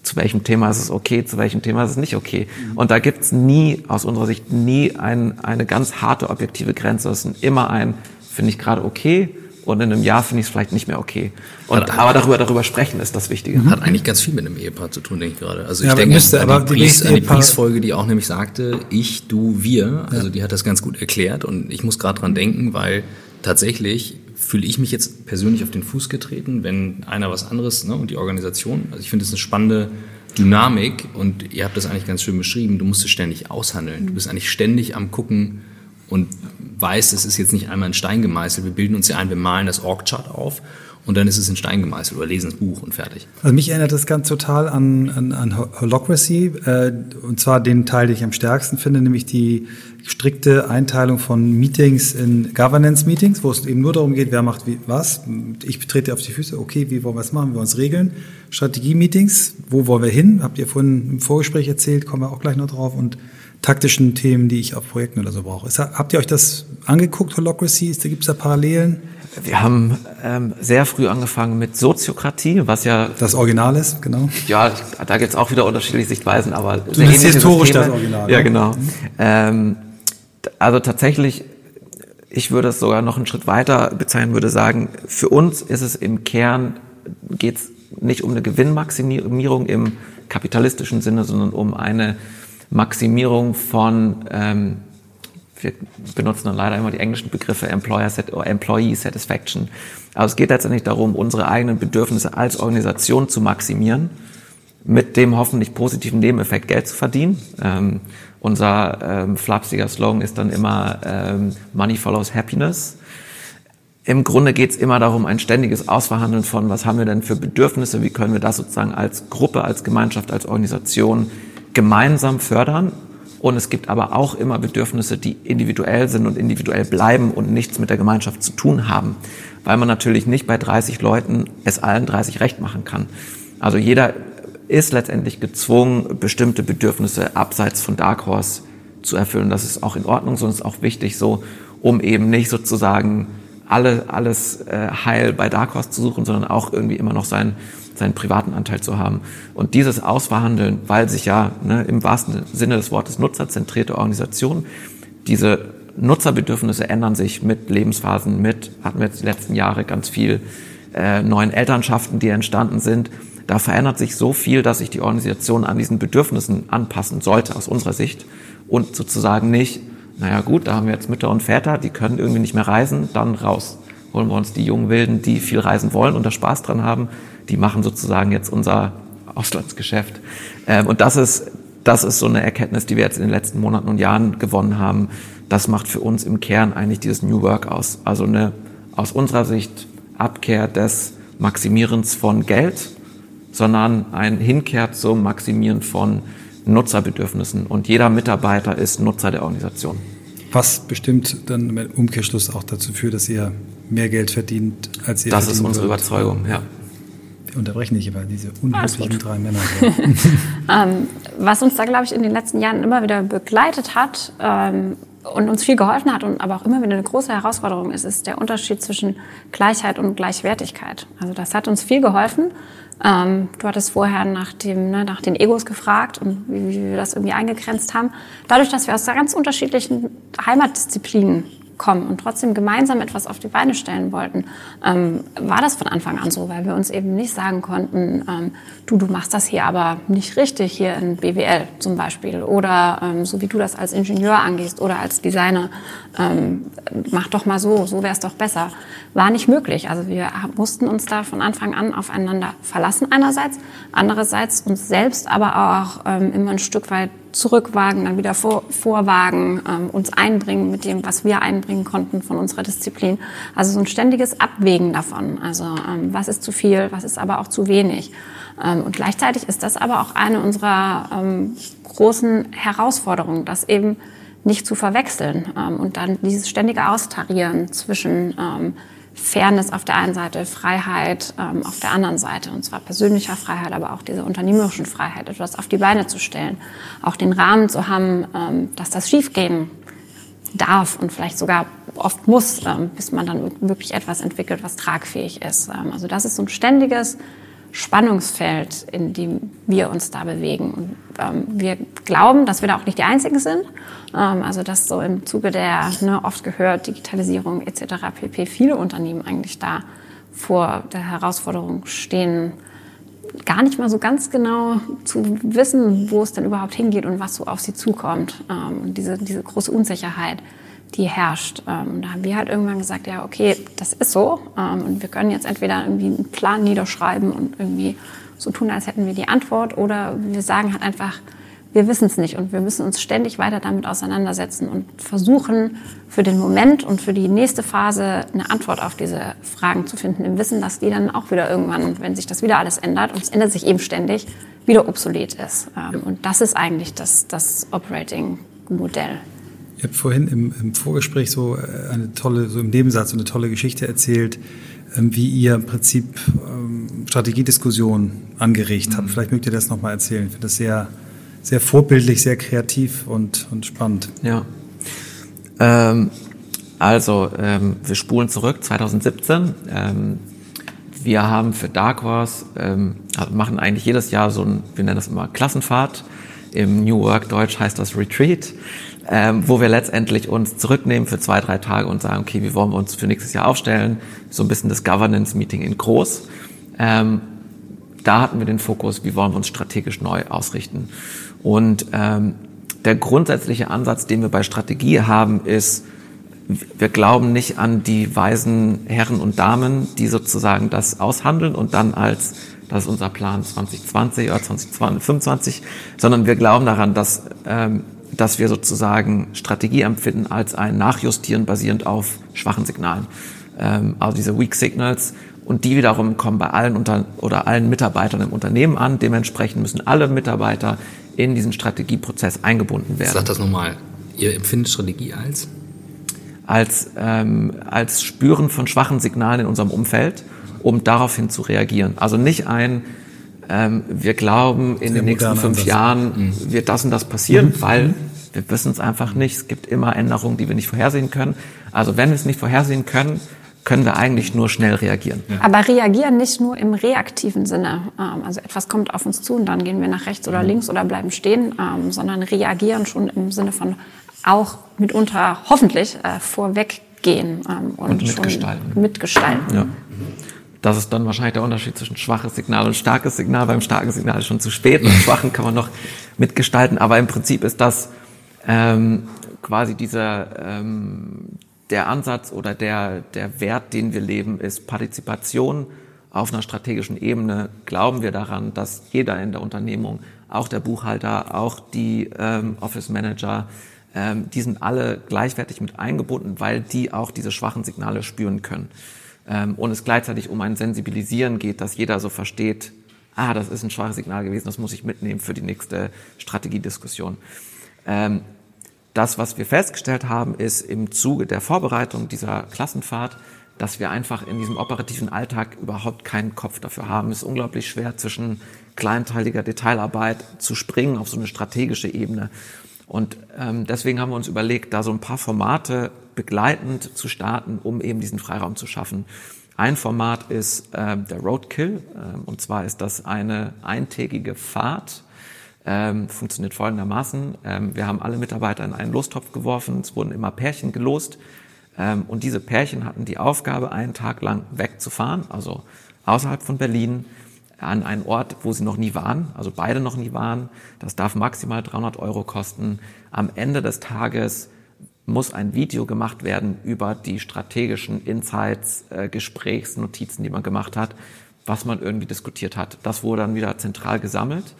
Zu welchem Thema ist es okay, zu welchem Thema ist es nicht okay? Und da gibt's nie, aus unserer Sicht, nie ein, eine ganz harte objektive Grenze. Es ist immer ein, finde ich gerade okay, und in einem Jahr finde ich es vielleicht nicht mehr okay. Und, hat, aber darüber, darüber sprechen ist das Wichtige. Hat eigentlich ganz viel mit einem Ehepaar zu tun, denke ich gerade. Also ich ja, denke müsste, an, die, Pries, an die Priesfolge, die auch nämlich sagte, ich, du, wir. Also die hat das ganz gut erklärt und ich muss gerade dran denken, weil tatsächlich fühle ich mich jetzt persönlich auf den Fuß getreten, wenn einer was anderes ne, und die Organisation. Also ich finde es eine spannende Dynamik und ihr habt das eigentlich ganz schön beschrieben. Du musst es ständig aushandeln. Du bist eigentlich ständig am gucken und weiß, es ist jetzt nicht einmal in Stein gemeißelt. Wir bilden uns ja ein, wir malen das Org-Chart auf und dann ist es in Stein gemeißelt oder lesen das Buch und fertig. Also mich erinnert das ganz total an, an, an Holocracy äh, und zwar den Teil, den ich am stärksten finde, nämlich die strikte Einteilung von Meetings in Governance-Meetings, wo es eben nur darum geht, wer macht wie, was. Ich trete auf die Füße, okay, wie wollen wir es machen, wie wollen wir es regeln. Strategie-Meetings, wo wollen wir hin, habt ihr vorhin im Vorgespräch erzählt, kommen wir auch gleich noch drauf und taktischen Themen, die ich auf Projekten oder so brauche. Habt ihr euch das angeguckt, Holocracy? Gibt es da Parallelen? Wir haben ähm, sehr früh angefangen mit Soziokratie, was ja... Das Original ist, genau. Ja, da gibt es auch wieder unterschiedliche Sichtweisen, aber... Du sehr historisch Systeme. das Original. Ja, genau. Mhm. Ähm, also tatsächlich, ich würde es sogar noch einen Schritt weiter bezeichnen, würde sagen, für uns ist es im Kern, geht es nicht um eine Gewinnmaximierung im kapitalistischen Sinne, sondern um eine Maximierung von, ähm, wir benutzen dann leider immer die englischen Begriffe Employer Set Employee Satisfaction. Aber es geht letztendlich darum, unsere eigenen Bedürfnisse als Organisation zu maximieren, mit dem hoffentlich positiven Nebeneffekt Geld zu verdienen. Ähm, unser ähm, flapsiger Slogan ist dann immer ähm, Money follows Happiness. Im Grunde geht es immer darum, ein ständiges Ausverhandeln von, was haben wir denn für Bedürfnisse, wie können wir das sozusagen als Gruppe, als Gemeinschaft, als Organisation gemeinsam fördern. Und es gibt aber auch immer Bedürfnisse, die individuell sind und individuell bleiben und nichts mit der Gemeinschaft zu tun haben. Weil man natürlich nicht bei 30 Leuten es allen 30 recht machen kann. Also jeder ist letztendlich gezwungen, bestimmte Bedürfnisse abseits von Dark Horse zu erfüllen. Das ist auch in Ordnung, sondern ist auch wichtig so, um eben nicht sozusagen alle, alles äh, heil bei Dark Horse zu suchen, sondern auch irgendwie immer noch sein seinen privaten Anteil zu haben. Und dieses Ausverhandeln, weil sich ja ne, im wahrsten Sinne des Wortes nutzerzentrierte Organisation, diese Nutzerbedürfnisse ändern sich mit Lebensphasen, mit, hatten wir jetzt die letzten Jahre ganz viel äh, neuen Elternschaften, die entstanden sind. Da verändert sich so viel, dass sich die Organisation an diesen Bedürfnissen anpassen sollte, aus unserer Sicht. Und sozusagen nicht, naja gut, da haben wir jetzt Mütter und Väter, die können irgendwie nicht mehr reisen, dann raus holen wir uns die jungen Wilden, die viel reisen wollen und da Spaß dran haben. Die machen sozusagen jetzt unser Auslandsgeschäft. Ähm, und das ist, das ist so eine Erkenntnis, die wir jetzt in den letzten Monaten und Jahren gewonnen haben. Das macht für uns im Kern eigentlich dieses New Work aus. Also eine aus unserer Sicht Abkehr des Maximierens von Geld, sondern ein Hinkehr zum Maximieren von Nutzerbedürfnissen. Und jeder Mitarbeiter ist Nutzer der Organisation. Was bestimmt dann im Umkehrschluss auch dazu führt, dass ihr mehr Geld verdient, als ihr Das ist unsere wird. Überzeugung, ja. Wir unterbrechen nicht über diese unhöflichen drei Männer. ähm, was uns da, glaube ich, in den letzten Jahren immer wieder begleitet hat ähm, und uns viel geholfen hat und aber auch immer wieder eine große Herausforderung ist, ist der Unterschied zwischen Gleichheit und Gleichwertigkeit. Also das hat uns viel geholfen. Ähm, du hattest vorher nach, dem, ne, nach den Egos gefragt und wie, wie wir das irgendwie eingegrenzt haben. Dadurch, dass wir aus ganz unterschiedlichen Heimatdisziplinen kommen und trotzdem gemeinsam etwas auf die Beine stellen wollten, ähm, war das von Anfang an so, weil wir uns eben nicht sagen konnten, ähm, du, du machst das hier aber nicht richtig hier in BWL zum Beispiel oder ähm, so wie du das als Ingenieur angehst oder als Designer, ähm, mach doch mal so, so wäre es doch besser. War nicht möglich. Also wir mussten uns da von Anfang an aufeinander verlassen einerseits, andererseits uns selbst aber auch ähm, immer ein Stück weit zurückwagen, dann wieder vor, vorwagen, ähm, uns einbringen mit dem, was wir einbringen konnten von unserer Disziplin. Also so ein ständiges Abwägen davon. Also ähm, was ist zu viel, was ist aber auch zu wenig. Ähm, und gleichzeitig ist das aber auch eine unserer ähm, großen Herausforderungen, das eben nicht zu verwechseln ähm, und dann dieses ständige Austarieren zwischen ähm, Fairness auf der einen Seite, Freiheit ähm, auf der anderen Seite. Und zwar persönlicher Freiheit, aber auch diese unternehmerischen Freiheit, etwas auf die Beine zu stellen. Auch den Rahmen zu haben, ähm, dass das schiefgehen darf und vielleicht sogar oft muss, ähm, bis man dann wirklich etwas entwickelt, was tragfähig ist. Ähm, also das ist so ein ständiges Spannungsfeld, in dem wir uns da bewegen. Und, ähm, wir glauben, dass wir da auch nicht die Einzigen sind. Ähm, also dass so im Zuge der ne, oft gehört Digitalisierung etc. pp. viele Unternehmen eigentlich da vor der Herausforderung stehen, gar nicht mal so ganz genau zu wissen, wo es denn überhaupt hingeht und was so auf sie zukommt. Ähm, diese, diese große Unsicherheit die herrscht. Ähm, da haben wir halt irgendwann gesagt, ja, okay, das ist so. Ähm, und wir können jetzt entweder irgendwie einen Plan niederschreiben und irgendwie so tun, als hätten wir die Antwort, oder wir sagen halt einfach, wir wissen es nicht und wir müssen uns ständig weiter damit auseinandersetzen und versuchen, für den Moment und für die nächste Phase eine Antwort auf diese Fragen zu finden, im Wissen, dass die dann auch wieder irgendwann, wenn sich das wieder alles ändert, und es ändert sich eben ständig, wieder obsolet ist. Ähm, und das ist eigentlich das, das Operating-Modell. Ihr habt vorhin im, im, Vorgespräch so äh, eine tolle, so im Nebensatz eine tolle Geschichte erzählt, ähm, wie ihr im Prinzip ähm, Strategiediskussionen angeregt habt. Mhm. Vielleicht mögt ihr das nochmal erzählen. Ich finde das sehr, sehr vorbildlich, sehr kreativ und, und spannend. Ja. Ähm, also, ähm, wir spulen zurück, 2017. Ähm, wir haben für Dark Horse, ähm, machen eigentlich jedes Jahr so ein, wir nennen das immer Klassenfahrt. Im New Work Deutsch heißt das Retreat ähm, wo wir letztendlich uns zurücknehmen für zwei, drei Tage und sagen, okay, wie wollen wir uns für nächstes Jahr aufstellen? So ein bisschen das Governance-Meeting in groß. Ähm, da hatten wir den Fokus, wie wollen wir uns strategisch neu ausrichten. Und ähm, der grundsätzliche Ansatz, den wir bei Strategie haben, ist, wir glauben nicht an die weisen Herren und Damen, die sozusagen das aushandeln und dann als das ist unser Plan 2020 oder 2025, sondern wir glauben daran, dass ähm, dass wir sozusagen Strategie empfinden als ein Nachjustieren basierend auf schwachen Signalen. Ähm, also diese Weak Signals und die wiederum kommen bei allen unter oder allen Mitarbeitern im Unternehmen an. Dementsprechend müssen alle Mitarbeiter in diesen Strategieprozess eingebunden werden. Sag das nochmal. Ihr empfindet Strategie als? Als, ähm, als Spüren von schwachen Signalen in unserem Umfeld, um daraufhin zu reagieren. Also nicht ein, ähm, wir glauben, in Sehr den nächsten fünf Ansatz. Jahren mhm. wird das und das passieren, mhm. weil wir wissen es einfach nicht. Es gibt immer Änderungen, die wir nicht vorhersehen können. Also wenn wir es nicht vorhersehen können, können wir eigentlich nur schnell reagieren. Ja. Aber reagieren nicht nur im reaktiven Sinne. Ähm, also etwas kommt auf uns zu und dann gehen wir nach rechts oder mhm. links oder bleiben stehen, ähm, sondern reagieren schon im Sinne von auch mitunter hoffentlich äh, vorweggehen ähm, und, und mitgestalten. mitgestalten. Ja. Das ist dann wahrscheinlich der Unterschied zwischen schwaches Signal und starkes Signal. Beim starken Signal ist schon zu spät, beim schwachen kann man noch mitgestalten. Aber im Prinzip ist das ähm, quasi dieser, ähm, der Ansatz oder der, der Wert, den wir leben, ist Partizipation auf einer strategischen Ebene. Glauben wir daran, dass jeder in der Unternehmung, auch der Buchhalter, auch die ähm, Office Manager, ähm, die sind alle gleichwertig mit eingebunden, weil die auch diese schwachen Signale spüren können. Ähm, und es gleichzeitig um ein Sensibilisieren geht, dass jeder so versteht, ah, das ist ein schwaches Signal gewesen, das muss ich mitnehmen für die nächste Strategiediskussion. Ähm, das, was wir festgestellt haben, ist im Zuge der Vorbereitung dieser Klassenfahrt, dass wir einfach in diesem operativen Alltag überhaupt keinen Kopf dafür haben. Es ist unglaublich schwer, zwischen kleinteiliger Detailarbeit zu springen auf so eine strategische Ebene. Und ähm, deswegen haben wir uns überlegt, da so ein paar Formate begleitend zu starten, um eben diesen Freiraum zu schaffen. Ein Format ist äh, der Roadkill, äh, und zwar ist das eine eintägige Fahrt ähm, funktioniert folgendermaßen. Ähm, wir haben alle Mitarbeiter in einen Lostopf geworfen. Es wurden immer Pärchen gelost. Ähm, und diese Pärchen hatten die Aufgabe, einen Tag lang wegzufahren, also außerhalb von Berlin, an einen Ort, wo sie noch nie waren, also beide noch nie waren. Das darf maximal 300 Euro kosten. Am Ende des Tages muss ein Video gemacht werden über die strategischen Insights, äh, Gesprächsnotizen, die man gemacht hat, was man irgendwie diskutiert hat. Das wurde dann wieder zentral gesammelt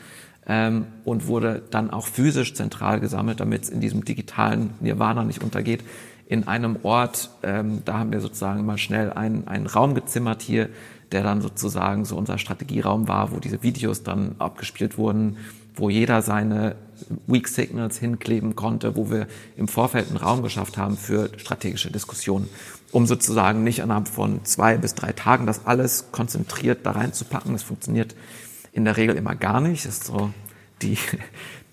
ähm, und wurde dann auch physisch zentral gesammelt, damit es in diesem digitalen Nirvana nicht untergeht. In einem Ort, ähm, da haben wir sozusagen mal schnell einen, einen Raum gezimmert hier, der dann sozusagen so unser Strategieraum war, wo diese Videos dann abgespielt wurden, wo jeder seine Weak Signals hinkleben konnte, wo wir im Vorfeld einen Raum geschafft haben für strategische Diskussionen, um sozusagen nicht innerhalb von zwei bis drei Tagen das alles konzentriert da reinzupacken. Das funktioniert in der Regel immer gar nicht. Das ist so die,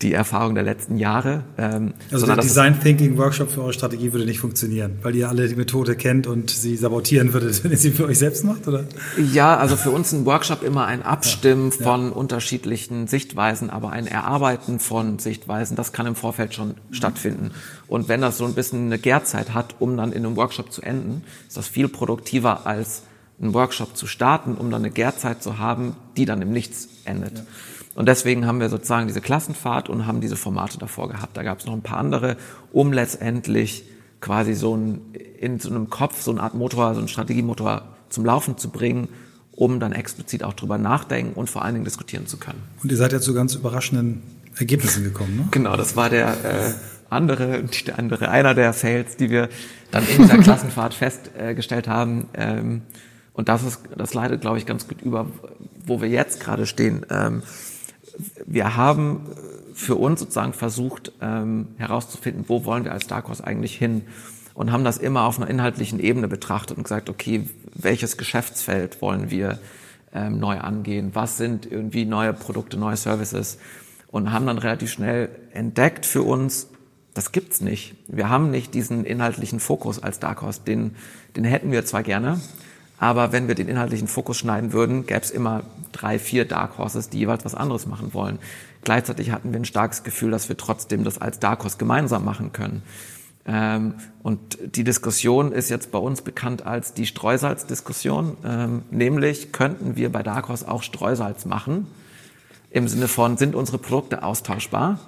die Erfahrung der letzten Jahre. Ähm, also der Design Thinking Workshop für eure Strategie würde nicht funktionieren, weil ihr alle die Methode kennt und sie sabotieren würdet, wenn ihr sie für euch selbst macht, oder? Ja, also für uns ein Workshop immer ein Abstimmen ja, ja. von unterschiedlichen Sichtweisen, aber ein Erarbeiten von Sichtweisen, das kann im Vorfeld schon mhm. stattfinden. Und wenn das so ein bisschen eine Gärzeit hat, um dann in einem Workshop zu enden, ist das viel produktiver als einen Workshop zu starten, um dann eine Gärzeit zu haben, die dann im Nichts endet. Ja. Und deswegen haben wir sozusagen diese Klassenfahrt und haben diese Formate davor gehabt. Da gab es noch ein paar andere, um letztendlich quasi so ein, in so einem Kopf so eine Art Motor, so ein Strategiemotor zum Laufen zu bringen, um dann explizit auch drüber nachdenken und vor allen Dingen diskutieren zu können. Und ihr seid ja zu ganz überraschenden Ergebnissen gekommen, ne? Genau, das war der äh, andere, der andere, einer der Fails, die wir dann in dieser Klassenfahrt festgestellt haben. Ähm, und das ist, das leitet, glaube ich, ganz gut über, wo wir jetzt gerade stehen. Ähm, wir haben für uns sozusagen versucht ähm, herauszufinden, wo wollen wir als Dark Horse eigentlich hin und haben das immer auf einer inhaltlichen Ebene betrachtet und gesagt, okay, welches Geschäftsfeld wollen wir ähm, neu angehen? Was sind irgendwie neue Produkte, neue Services? Und haben dann relativ schnell entdeckt für uns, das gibt's nicht. Wir haben nicht diesen inhaltlichen Fokus als Dark Horse. Den, den hätten wir zwar gerne, aber wenn wir den inhaltlichen Fokus schneiden würden, gäbe es immer drei, vier Dark Horses, die jeweils was anderes machen wollen. Gleichzeitig hatten wir ein starkes Gefühl, dass wir trotzdem das als Dark Horse gemeinsam machen können. Ähm, und die Diskussion ist jetzt bei uns bekannt als die Streusalzdiskussion. Ähm, nämlich könnten wir bei Dark Horse auch Streusalz machen? Im Sinne von, sind unsere Produkte austauschbar?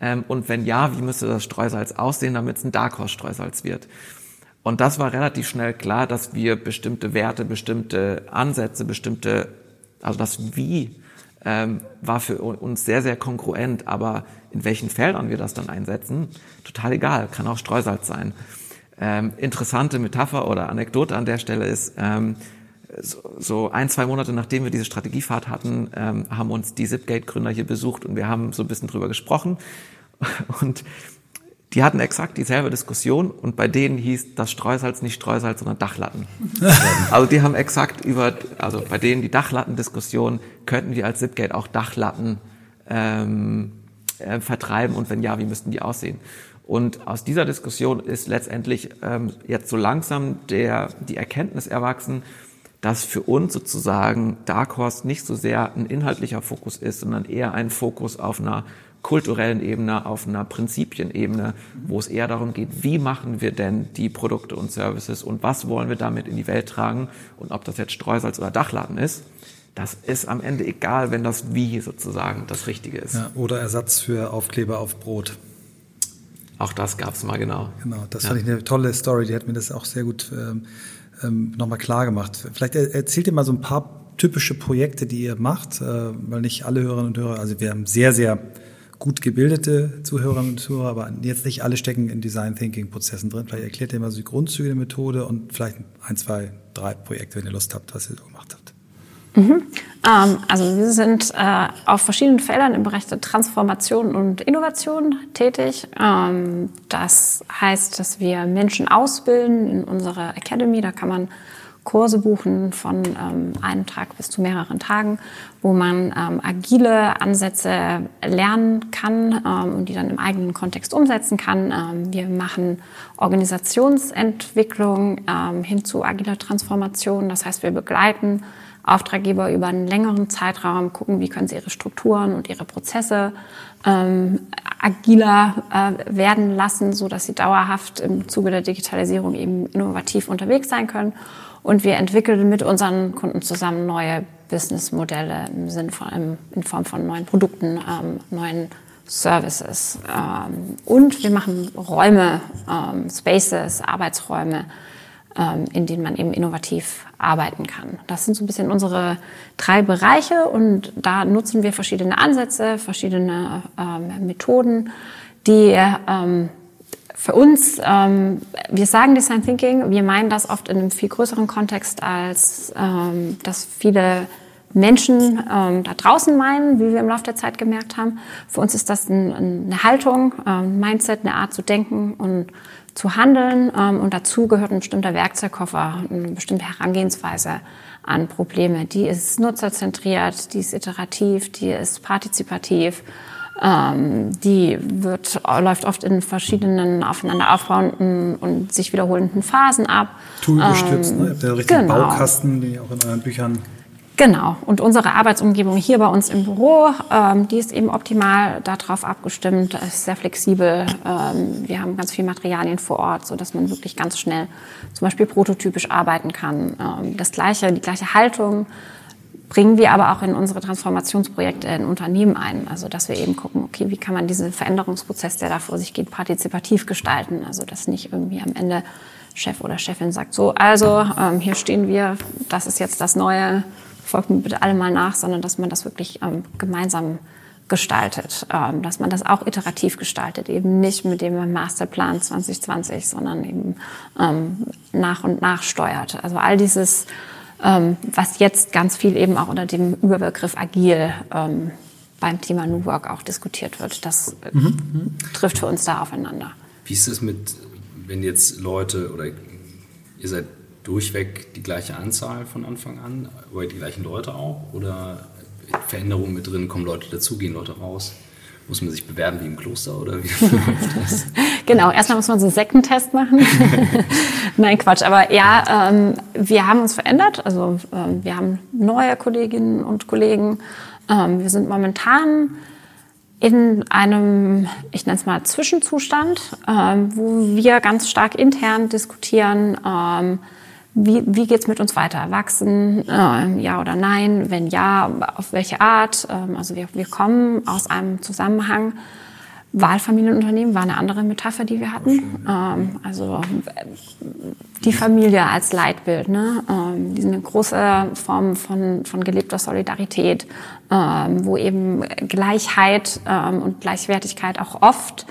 Ähm, und wenn ja, wie müsste das Streusalz aussehen, damit es ein Dark Horse Streusalz wird? Und das war relativ schnell klar, dass wir bestimmte Werte, bestimmte Ansätze, bestimmte, also das Wie ähm, war für uns sehr, sehr kongruent, aber in welchen Feldern wir das dann einsetzen, total egal, kann auch Streusalz sein. Ähm, interessante Metapher oder Anekdote an der Stelle ist, ähm, so, ein, zwei Monate nachdem wir diese Strategiefahrt hatten, ähm, haben uns die Zipgate-Gründer hier besucht und wir haben so ein bisschen drüber gesprochen. Und die hatten exakt dieselbe Diskussion und bei denen hieß das Streusalz nicht Streusalz, sondern Dachlatten. also die haben exakt über, also bei denen die Dachlatten-Diskussion, könnten wir als Zipgate auch Dachlatten ähm, äh, vertreiben und wenn ja, wie müssten die aussehen? Und aus dieser Diskussion ist letztendlich ähm, jetzt so langsam der, die Erkenntnis erwachsen, dass für uns sozusagen Dark Horse nicht so sehr ein inhaltlicher Fokus ist, sondern eher ein Fokus auf einer kulturellen Ebene, auf einer Prinzipienebene, wo es eher darum geht, wie machen wir denn die Produkte und Services und was wollen wir damit in die Welt tragen und ob das jetzt Streusalz oder Dachladen ist. Das ist am Ende egal, wenn das Wie sozusagen das Richtige ist. Ja, oder Ersatz für Aufkleber auf Brot. Auch das gab es mal, genau. Genau, das ja. fand ich eine tolle Story, die hat mir das auch sehr gut ähm, ähm, nochmal klar gemacht. Vielleicht erzählt ihr mal so ein paar typische Projekte, die ihr macht, äh, weil nicht alle Hörerinnen und Hörer, also wir haben sehr, sehr gut gebildete Zuhörerinnen und Zuhörer, aber jetzt nicht alle stecken in Design Thinking Prozessen drin. Vielleicht erklärt ihr mal so die Grundzüge der Methode und vielleicht ein, zwei, drei Projekte, wenn ihr Lust habt, was ihr so gemacht habt. Mhm. Ähm, also wir sind äh, auf verschiedenen Feldern im Bereich der Transformation und Innovation tätig. Ähm, das heißt, dass wir Menschen ausbilden in unserer Academy. Da kann man Kurse buchen von ähm, einem Tag bis zu mehreren Tagen, wo man ähm, agile Ansätze lernen kann ähm, und die dann im eigenen Kontext umsetzen kann. Ähm, wir machen Organisationsentwicklung ähm, hin zu agiler Transformation. Das heißt, wir begleiten Auftraggeber über einen längeren Zeitraum, gucken, wie können sie ihre Strukturen und ihre Prozesse ähm, agiler äh, werden lassen, so dass sie dauerhaft im Zuge der Digitalisierung eben innovativ unterwegs sein können. Und wir entwickeln mit unseren Kunden zusammen neue Businessmodelle im Sinn von, in Form von neuen Produkten, ähm, neuen Services. Ähm, und wir machen Räume, ähm, Spaces, Arbeitsräume, ähm, in denen man eben innovativ arbeiten kann. Das sind so ein bisschen unsere drei Bereiche und da nutzen wir verschiedene Ansätze, verschiedene ähm, Methoden, die ähm, für uns, ähm, wir sagen Design Thinking, wir meinen das oft in einem viel größeren Kontext, als ähm, dass viele Menschen ähm, da draußen meinen, wie wir im Laufe der Zeit gemerkt haben. Für uns ist das ein, eine Haltung, ein Mindset, eine Art zu denken und zu handeln. Ähm, und dazu gehört ein bestimmter Werkzeugkoffer, eine bestimmte Herangehensweise an Probleme. Die ist nutzerzentriert, die ist iterativ, die ist partizipativ. Ähm, die wird, läuft oft in verschiedenen aufeinander aufbauenden und sich wiederholenden Phasen ab. Toolgestützt, ähm, ne? Ihr habt ja richtig genau. Baukasten, die auch in euren Büchern Genau. Und unsere Arbeitsumgebung hier bei uns im Büro, ähm, die ist eben optimal darauf abgestimmt, ist sehr flexibel. Ähm, wir haben ganz viele Materialien vor Ort, so dass man wirklich ganz schnell zum Beispiel prototypisch arbeiten kann. Ähm, das gleiche, die gleiche Haltung bringen wir aber auch in unsere Transformationsprojekte in Unternehmen ein. Also dass wir eben gucken, okay, wie kann man diesen Veränderungsprozess, der da vor sich geht, partizipativ gestalten. Also dass nicht irgendwie am Ende Chef oder Chefin sagt, so, also ähm, hier stehen wir, das ist jetzt das neue folgt mir bitte alle mal nach, sondern dass man das wirklich ähm, gemeinsam gestaltet, ähm, dass man das auch iterativ gestaltet, eben nicht mit dem Masterplan 2020, sondern eben ähm, nach und nach steuert. Also all dieses, was jetzt ganz viel eben auch unter dem Überbegriff agil ähm, beim Thema New Work auch diskutiert wird, das äh, mhm. trifft für uns da aufeinander. Wie ist es mit, wenn jetzt Leute oder ihr seid durchweg die gleiche Anzahl von Anfang an, aber die gleichen Leute auch? Oder Veränderungen mit drin, kommen Leute dazu, gehen Leute raus? Muss man sich bewerben wie im Kloster oder wie läuft das? genau, erstmal muss man so einen Sektentest machen. Nein, Quatsch. Aber ja, ähm, wir haben uns verändert. Also ähm, wir haben neue Kolleginnen und Kollegen. Ähm, wir sind momentan in einem, ich nenne es mal Zwischenzustand, ähm, wo wir ganz stark intern diskutieren, ähm, wie, wie geht es mit uns weiter? Wachsen, äh, ja oder nein? Wenn ja, auf welche Art? Ähm, also wir, wir kommen aus einem Zusammenhang. Wahlfamilienunternehmen war eine andere Metapher, die wir hatten. Ähm, also die Familie als Leitbild, ne? ähm, diese große Form von, von gelebter Solidarität, ähm, wo eben Gleichheit ähm, und Gleichwertigkeit auch oft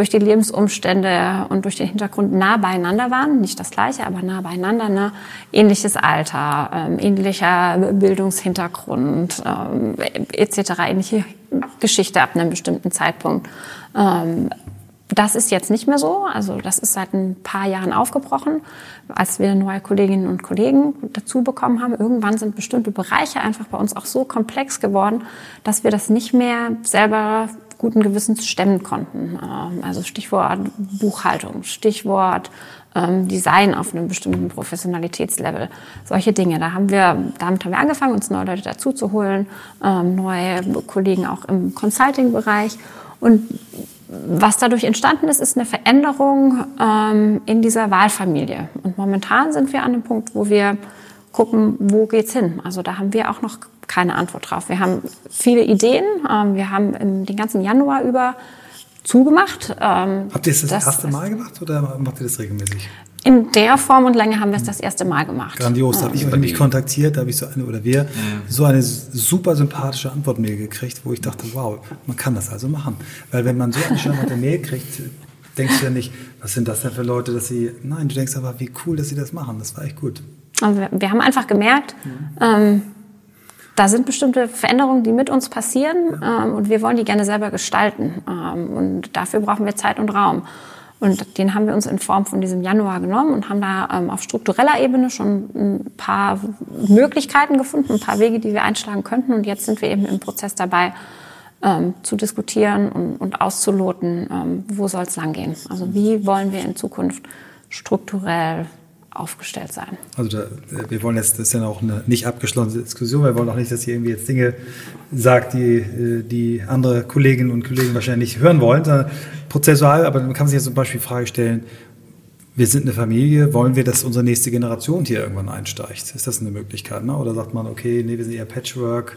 durch die Lebensumstände und durch den Hintergrund nah beieinander waren. Nicht das Gleiche, aber nah beieinander. Ne? Ähnliches Alter, ähm, ähnlicher Bildungshintergrund ähm, etc., ähnliche Geschichte ab einem bestimmten Zeitpunkt. Ähm, das ist jetzt nicht mehr so. Also das ist seit ein paar Jahren aufgebrochen, als wir neue Kolleginnen und Kollegen dazu bekommen haben. Irgendwann sind bestimmte Bereiche einfach bei uns auch so komplex geworden, dass wir das nicht mehr selber guten Gewissens stemmen konnten. Ähm, also Stichwort Buchhaltung, Stichwort ähm, Design auf einem bestimmten Professionalitätslevel. Solche Dinge. Da haben wir, damit haben wir angefangen, uns neue Leute dazu zu holen, ähm, neue Kollegen auch im Consulting-Bereich. Und was dadurch entstanden ist, ist eine Veränderung in dieser Wahlfamilie. Und momentan sind wir an dem Punkt, wo wir gucken, wo geht's hin. Also da haben wir auch noch keine Antwort drauf. Wir haben viele Ideen. Ähm, wir haben den ganzen Januar über zugemacht. Ähm, Habt ihr es das, das erste Mal gemacht oder macht ihr das regelmäßig? In der Form und Länge haben wir es das erste Mal gemacht. Grandios. Da habe ich nämlich kontaktiert, da habe ich so eine, oder wir, so eine super sympathische Antwortmail gekriegt, wo ich dachte, wow, man kann das also machen. Weil wenn man so eine charmante Mail kriegt, denkst du ja nicht, was sind das denn für Leute, dass sie, nein, du denkst aber, wie cool, dass sie das machen. Das war echt gut. Also wir, haben einfach gemerkt, ähm, da sind bestimmte Veränderungen, die mit uns passieren ähm, und wir wollen die gerne selber gestalten. Ähm, und dafür brauchen wir Zeit und Raum. Und den haben wir uns in Form von diesem Januar genommen und haben da ähm, auf struktureller Ebene schon ein paar Möglichkeiten gefunden, ein paar Wege, die wir einschlagen könnten. Und jetzt sind wir eben im Prozess dabei, ähm, zu diskutieren und, und auszuloten, ähm, wo soll es lang gehen. Also wie wollen wir in Zukunft strukturell aufgestellt sein. Also da, wir wollen jetzt, das ist ja auch eine nicht abgeschlossene Diskussion, wir wollen auch nicht, dass ihr irgendwie jetzt Dinge sagt, die, äh, die andere Kolleginnen und Kollegen wahrscheinlich nicht hören wollen, sondern prozessual, aber man kann sich jetzt zum Beispiel die Frage stellen, wir sind eine Familie, wollen wir, dass unsere nächste Generation hier irgendwann einsteigt? Ist das eine Möglichkeit? Ne? Oder sagt man, okay, nee, wir sind eher Patchwork,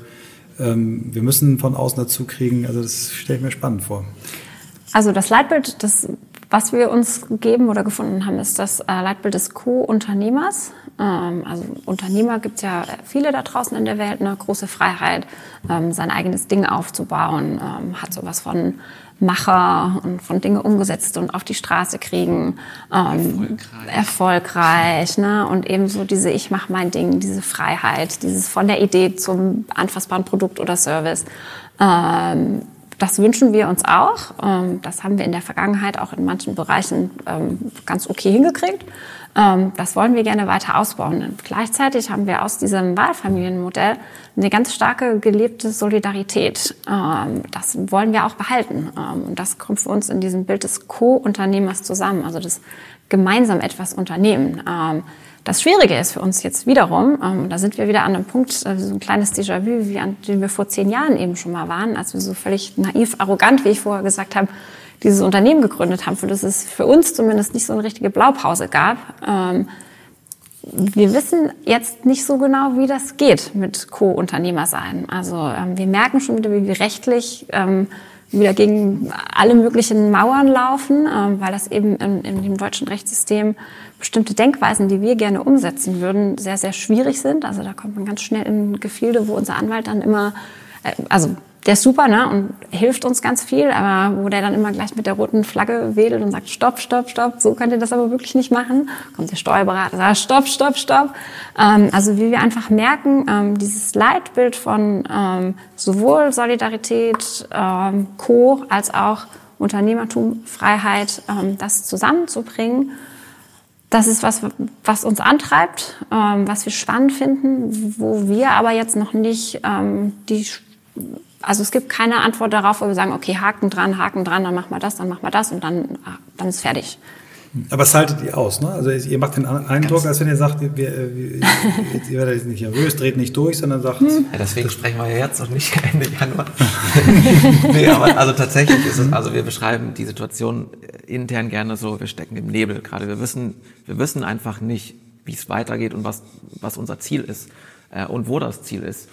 ähm, wir müssen von außen dazu kriegen, also das stelle ich mir spannend vor. Also das Leitbild, das was wir uns gegeben oder gefunden haben, ist das äh, Leitbild des Co-Unternehmers. Ähm, also Unternehmer gibt es ja viele da draußen in der Welt, eine große Freiheit, ähm, sein eigenes Ding aufzubauen, ähm, hat sowas von Macher und von Dinge umgesetzt und auf die Straße kriegen, ähm, erfolgreich, erfolgreich ne? und ebenso diese Ich mache mein Ding, diese Freiheit, dieses von der Idee zum anfassbaren Produkt oder Service. Ähm, das wünschen wir uns auch. Ähm, das haben wir in der Vergangenheit auch in manchen Bereichen ähm, ganz okay hingekriegt. Ähm, das wollen wir gerne weiter ausbauen. Und gleichzeitig haben wir aus diesem Wahlfamilienmodell eine ganz starke gelebte Solidarität. Das wollen wir auch behalten. Und das kommt für uns in diesem Bild des Co-Unternehmers zusammen, also das gemeinsam etwas unternehmen. Das Schwierige ist für uns jetzt wiederum, ähm, da sind wir wieder an einem Punkt, äh, so ein kleines Déjà-vu, wie an dem wir vor zehn Jahren eben schon mal waren, als wir so völlig naiv, arrogant, wie ich vorher gesagt habe, dieses Unternehmen gegründet haben, für das es für uns zumindest nicht so eine richtige Blaupause gab. Ähm, wir wissen jetzt nicht so genau, wie das geht mit Co-Unternehmer sein. Also ähm, wir merken schon wieder, wie wir rechtlich ähm, wieder gegen alle möglichen Mauern laufen, ähm, weil das eben in, in, dem deutschen Rechtssystem bestimmte Denkweisen, die wir gerne umsetzen würden, sehr, sehr schwierig sind. Also da kommt man ganz schnell in Gefilde, wo unser Anwalt dann immer, äh, also der ist super ne, und hilft uns ganz viel, aber wo der dann immer gleich mit der roten Flagge wedelt und sagt, stopp, stopp, stopp, so könnt ihr das aber wirklich nicht machen. Kommt der Steuerberater, sagt, stopp, stopp, stopp. Ähm, also wie wir einfach merken, ähm, dieses Leitbild von ähm, sowohl Solidarität, ähm, Co. als auch Unternehmertum, Freiheit, ähm, das zusammenzubringen, das ist was, was uns antreibt, ähm, was wir spannend finden, wo wir aber jetzt noch nicht ähm, die also es gibt keine Antwort darauf, wo wir sagen, okay, Haken dran, Haken dran, dann machen wir das, dann machen wir das und dann, dann ist fertig. Aber es haltet ihr aus, ne? Also ihr macht den Eindruck, als wenn ihr sagt, wir, wir, ihr werdet jetzt nicht nervös, dreht nicht durch, sondern sagt... Hm. Ja, deswegen sprechen wir ja jetzt noch nicht Ende Januar. nee, aber also tatsächlich ist es, also wir beschreiben die Situation intern gerne so, wir stecken im Nebel gerade. Wir wissen, wir wissen einfach nicht, wie es weitergeht und was, was unser Ziel ist äh, und wo das Ziel ist.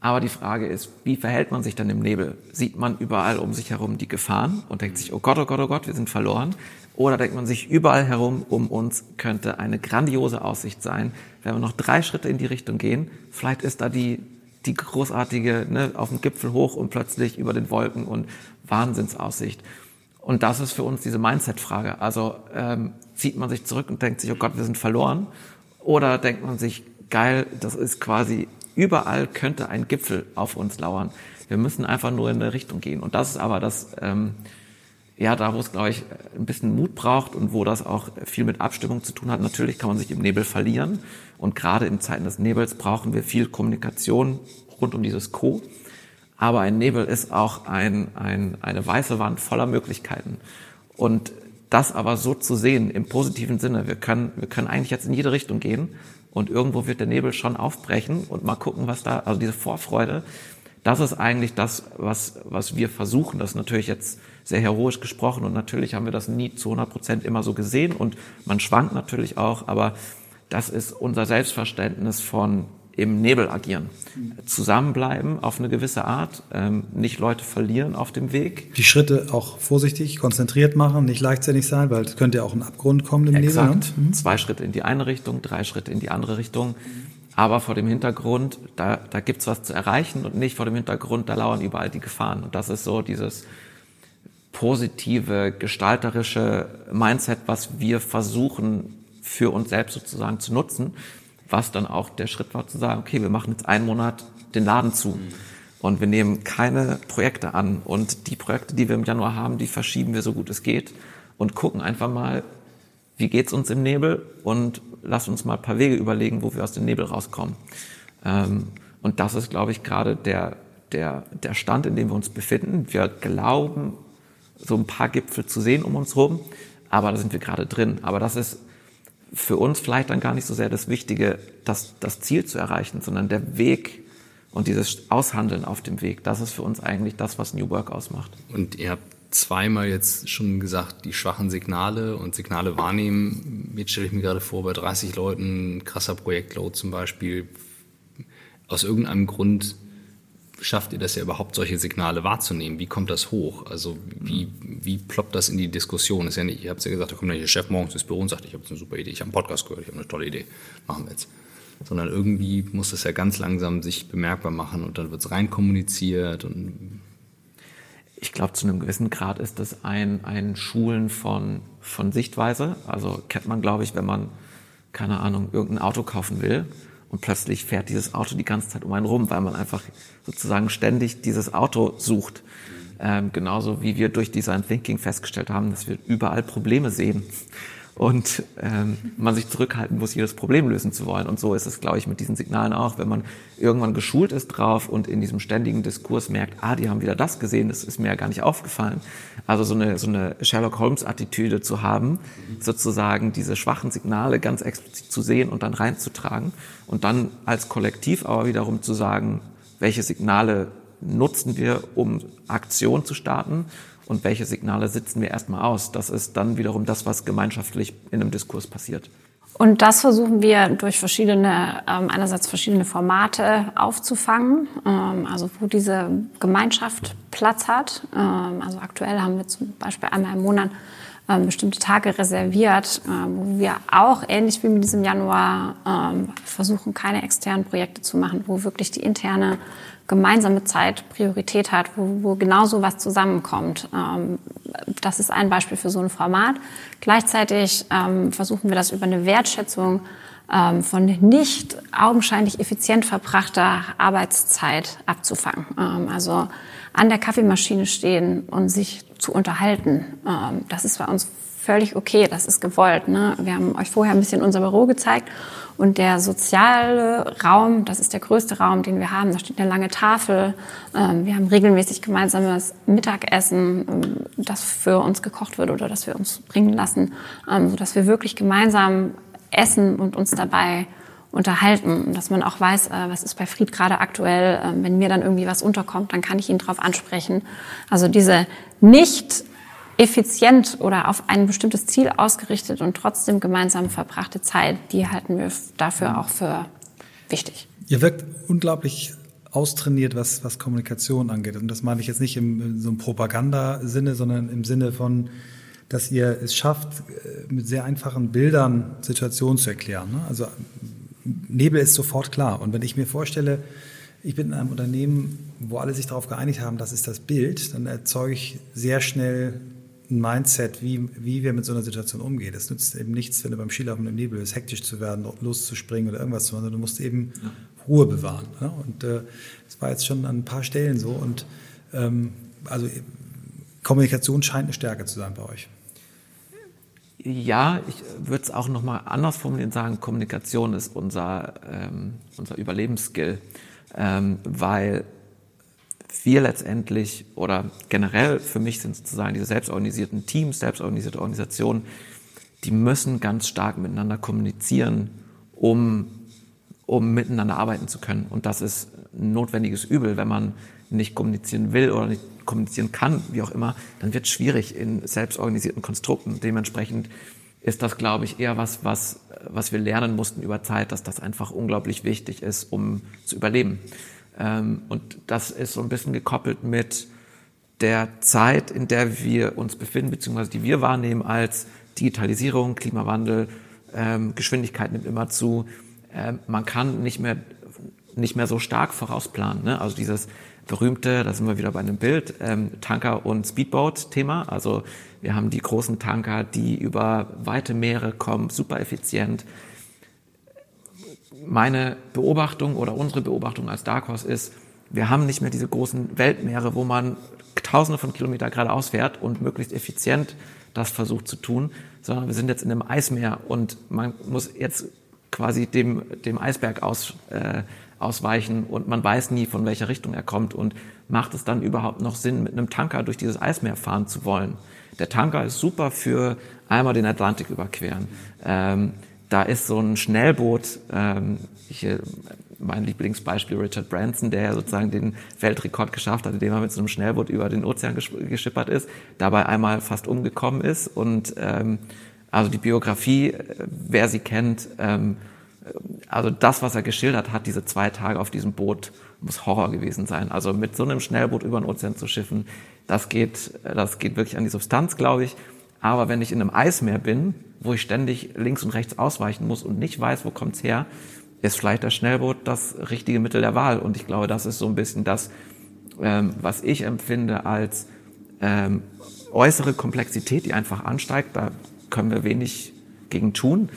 Aber die Frage ist, wie verhält man sich dann im Nebel? Sieht man überall um sich herum die Gefahren und denkt sich, oh Gott, oh Gott, oh Gott, wir sind verloren? Oder denkt man sich, überall herum um uns könnte eine grandiose Aussicht sein, wenn wir noch drei Schritte in die Richtung gehen, vielleicht ist da die, die großartige, ne, auf dem Gipfel hoch und plötzlich über den Wolken und Wahnsinnsaussicht. Und das ist für uns diese Mindset-Frage. Also ähm, zieht man sich zurück und denkt sich, oh Gott, wir sind verloren? Oder denkt man sich, geil, das ist quasi Überall könnte ein Gipfel auf uns lauern. Wir müssen einfach nur in eine Richtung gehen. Und das ist aber das, ähm, ja, da wo es, glaube ich, ein bisschen Mut braucht und wo das auch viel mit Abstimmung zu tun hat. Natürlich kann man sich im Nebel verlieren. Und gerade in Zeiten des Nebels brauchen wir viel Kommunikation rund um dieses Co. Aber ein Nebel ist auch ein, ein, eine weiße Wand voller Möglichkeiten. Und das aber so zu sehen, im positiven Sinne, wir können, wir können eigentlich jetzt in jede Richtung gehen und irgendwo wird der Nebel schon aufbrechen und mal gucken, was da, also diese Vorfreude, das ist eigentlich das, was, was wir versuchen. Das natürlich jetzt sehr heroisch gesprochen und natürlich haben wir das nie zu 100 Prozent immer so gesehen und man schwankt natürlich auch, aber das ist unser Selbstverständnis von, im Nebel agieren. Zusammenbleiben auf eine gewisse Art, ähm, nicht Leute verlieren auf dem Weg. Die Schritte auch vorsichtig, konzentriert machen, nicht leichtsinnig sein, weil es könnte ja auch ein Abgrund kommen im Exakt. Nebel. Ne? Mhm. Zwei Schritte in die eine Richtung, drei Schritte in die andere Richtung. Aber vor dem Hintergrund, da, da gibt's was zu erreichen und nicht vor dem Hintergrund, da lauern überall die Gefahren. Und das ist so dieses positive, gestalterische Mindset, was wir versuchen für uns selbst sozusagen zu nutzen was dann auch der Schritt war zu sagen, okay, wir machen jetzt einen Monat den Laden zu. Und wir nehmen keine Projekte an. Und die Projekte, die wir im Januar haben, die verschieben wir so gut es geht und gucken einfach mal, wie geht's uns im Nebel und lass uns mal ein paar Wege überlegen, wo wir aus dem Nebel rauskommen. Ähm, und das ist, glaube ich, gerade der, der, der Stand, in dem wir uns befinden. Wir glauben, so ein paar Gipfel zu sehen um uns herum, aber da sind wir gerade drin. Aber das ist für uns vielleicht dann gar nicht so sehr das Wichtige, das, das Ziel zu erreichen, sondern der Weg und dieses Aushandeln auf dem Weg. Das ist für uns eigentlich das, was New Work ausmacht. Und ihr habt zweimal jetzt schon gesagt, die schwachen Signale und Signale wahrnehmen. Jetzt stelle ich mir gerade vor, bei 30 Leuten, krasser Projektload zum Beispiel, aus irgendeinem Grund schafft ihr das ja überhaupt, solche Signale wahrzunehmen? Wie kommt das hoch? Also wie, wie ploppt das in die Diskussion? ist ja nicht, ihr habt ja gesagt, da kommt der Chef morgens ins Büro und sagt, ich habe eine super Idee, ich habe einen Podcast gehört, ich habe eine tolle Idee, machen wir jetzt. Sondern irgendwie muss das ja ganz langsam sich bemerkbar machen und dann wird es rein kommuniziert und ich glaube, zu einem gewissen Grad ist das ein, ein Schulen von, von Sichtweise. Also kennt man, glaube ich, wenn man, keine Ahnung, irgendein Auto kaufen will und plötzlich fährt dieses Auto die ganze Zeit um einen rum, weil man einfach sozusagen ständig dieses Auto sucht. Ähm, genauso wie wir durch Design Thinking festgestellt haben, dass wir überall Probleme sehen und ähm, man sich zurückhalten muss, jedes Problem lösen zu wollen. Und so ist es, glaube ich, mit diesen Signalen auch, wenn man irgendwann geschult ist drauf und in diesem ständigen Diskurs merkt, ah, die haben wieder das gesehen, das ist mir ja gar nicht aufgefallen. Also so eine, so eine Sherlock Holmes-Attitüde zu haben, sozusagen diese schwachen Signale ganz explizit zu sehen und dann reinzutragen und dann als Kollektiv aber wiederum zu sagen, welche Signale nutzen wir, um Aktion zu starten und welche Signale sitzen wir erstmal aus. Das ist dann wiederum das, was gemeinschaftlich in einem Diskurs passiert. Und das versuchen wir durch verschiedene, ähm, einerseits verschiedene Formate aufzufangen, ähm, also wo diese Gemeinschaft Platz hat. Ähm, also aktuell haben wir zum Beispiel einmal im Monat bestimmte Tage reserviert, wo wir auch ähnlich wie mit diesem Januar versuchen, keine externen Projekte zu machen, wo wirklich die interne gemeinsame Zeit Priorität hat, wo, wo genau so was zusammenkommt. Ähm, das ist ein Beispiel für so ein Format. Gleichzeitig ähm, versuchen wir das über eine Wertschätzung ähm, von nicht augenscheinlich effizient verbrachter Arbeitszeit abzufangen. Ähm, also an der Kaffeemaschine stehen und sich zu unterhalten. Ähm, das ist bei uns völlig okay, das ist gewollt. Ne? Wir haben euch vorher ein bisschen unser Büro gezeigt und der soziale Raum, das ist der größte Raum, den wir haben. Da steht eine lange Tafel. Ähm, wir haben regelmäßig gemeinsames Mittagessen, ähm, das für uns gekocht wird oder das wir uns bringen lassen, ähm, sodass wir wirklich gemeinsam essen und uns dabei unterhalten, dass man auch weiß, äh, was ist bei Fried gerade aktuell. Wenn mir dann irgendwie was unterkommt, dann kann ich ihn darauf ansprechen. Also diese nicht effizient oder auf ein bestimmtes Ziel ausgerichtet und trotzdem gemeinsam verbrachte Zeit, die halten wir dafür auch für wichtig. Ihr wirkt unglaublich austrainiert, was, was Kommunikation angeht. Und das meine ich jetzt nicht im, in so einem Propagandasinne, sondern im Sinne von, dass ihr es schafft, äh, mit sehr einfachen Bildern Situationen zu erklären. Ne? Also Nebel ist sofort klar. Und wenn ich mir vorstelle, ich bin in einem Unternehmen, wo alle sich darauf geeinigt haben, das ist das Bild, dann erzeuge ich sehr schnell ein Mindset, wie, wie wir mit so einer Situation umgehen. Es nützt eben nichts, wenn du beim Skilaufen im Nebel bist, hektisch zu werden, loszuspringen oder irgendwas zu machen, sondern du musst eben ja. Ruhe bewahren. Ne? Und äh, das war jetzt schon an ein paar Stellen so. Und ähm, also Kommunikation scheint eine Stärke zu sein bei euch. Ja, ich würde es auch nochmal anders formulieren, sagen, Kommunikation ist unser, ähm, unser Überlebensskill, ähm, weil wir letztendlich oder generell für mich sind sozusagen diese selbstorganisierten Teams, selbstorganisierte Organisationen, die müssen ganz stark miteinander kommunizieren, um, um miteinander arbeiten zu können. Und das ist ein notwendiges Übel, wenn man nicht kommunizieren will oder nicht kommunizieren kann, wie auch immer, dann wird es schwierig in selbstorganisierten Konstrukten. Dementsprechend ist das, glaube ich, eher was, was, was wir lernen mussten über Zeit, dass das einfach unglaublich wichtig ist, um zu überleben. Ähm, und das ist so ein bisschen gekoppelt mit der Zeit, in der wir uns befinden, beziehungsweise die wir wahrnehmen als Digitalisierung, Klimawandel, ähm, Geschwindigkeit nimmt immer zu. Ähm, man kann nicht mehr, nicht mehr so stark vorausplanen. Ne? Also dieses berühmte, da sind wir wieder bei einem Bild, Tanker- und Speedboat-Thema. Also wir haben die großen Tanker, die über weite Meere kommen, super effizient. Meine Beobachtung oder unsere Beobachtung als Dark Horse ist, wir haben nicht mehr diese großen Weltmeere, wo man tausende von Kilometern geradeaus fährt und möglichst effizient das versucht zu tun, sondern wir sind jetzt in einem Eismeer und man muss jetzt quasi dem, dem Eisberg aus, äh, ausweichen und man weiß nie, von welcher Richtung er kommt und macht es dann überhaupt noch Sinn, mit einem Tanker durch dieses Eismeer fahren zu wollen. Der Tanker ist super für einmal den Atlantik überqueren. Ähm, da ist so ein Schnellboot, ähm, ich, äh, mein Lieblingsbeispiel Richard Branson, der ja sozusagen den Weltrekord geschafft hat, indem er mit so einem Schnellboot über den Ozean geschippert ist, dabei einmal fast umgekommen ist und ähm, also die Biografie, äh, wer sie kennt, ähm, also das, was er geschildert hat, diese zwei Tage auf diesem Boot, muss Horror gewesen sein. Also mit so einem Schnellboot über den Ozean zu schiffen, das geht, das geht wirklich an die Substanz, glaube ich. Aber wenn ich in einem Eismeer bin, wo ich ständig links und rechts ausweichen muss und nicht weiß, wo kommt's her, ist vielleicht das Schnellboot das richtige Mittel der Wahl. Und ich glaube, das ist so ein bisschen das, ähm, was ich empfinde als ähm, äußere Komplexität, die einfach ansteigt. Da können wir wenig gegen tun.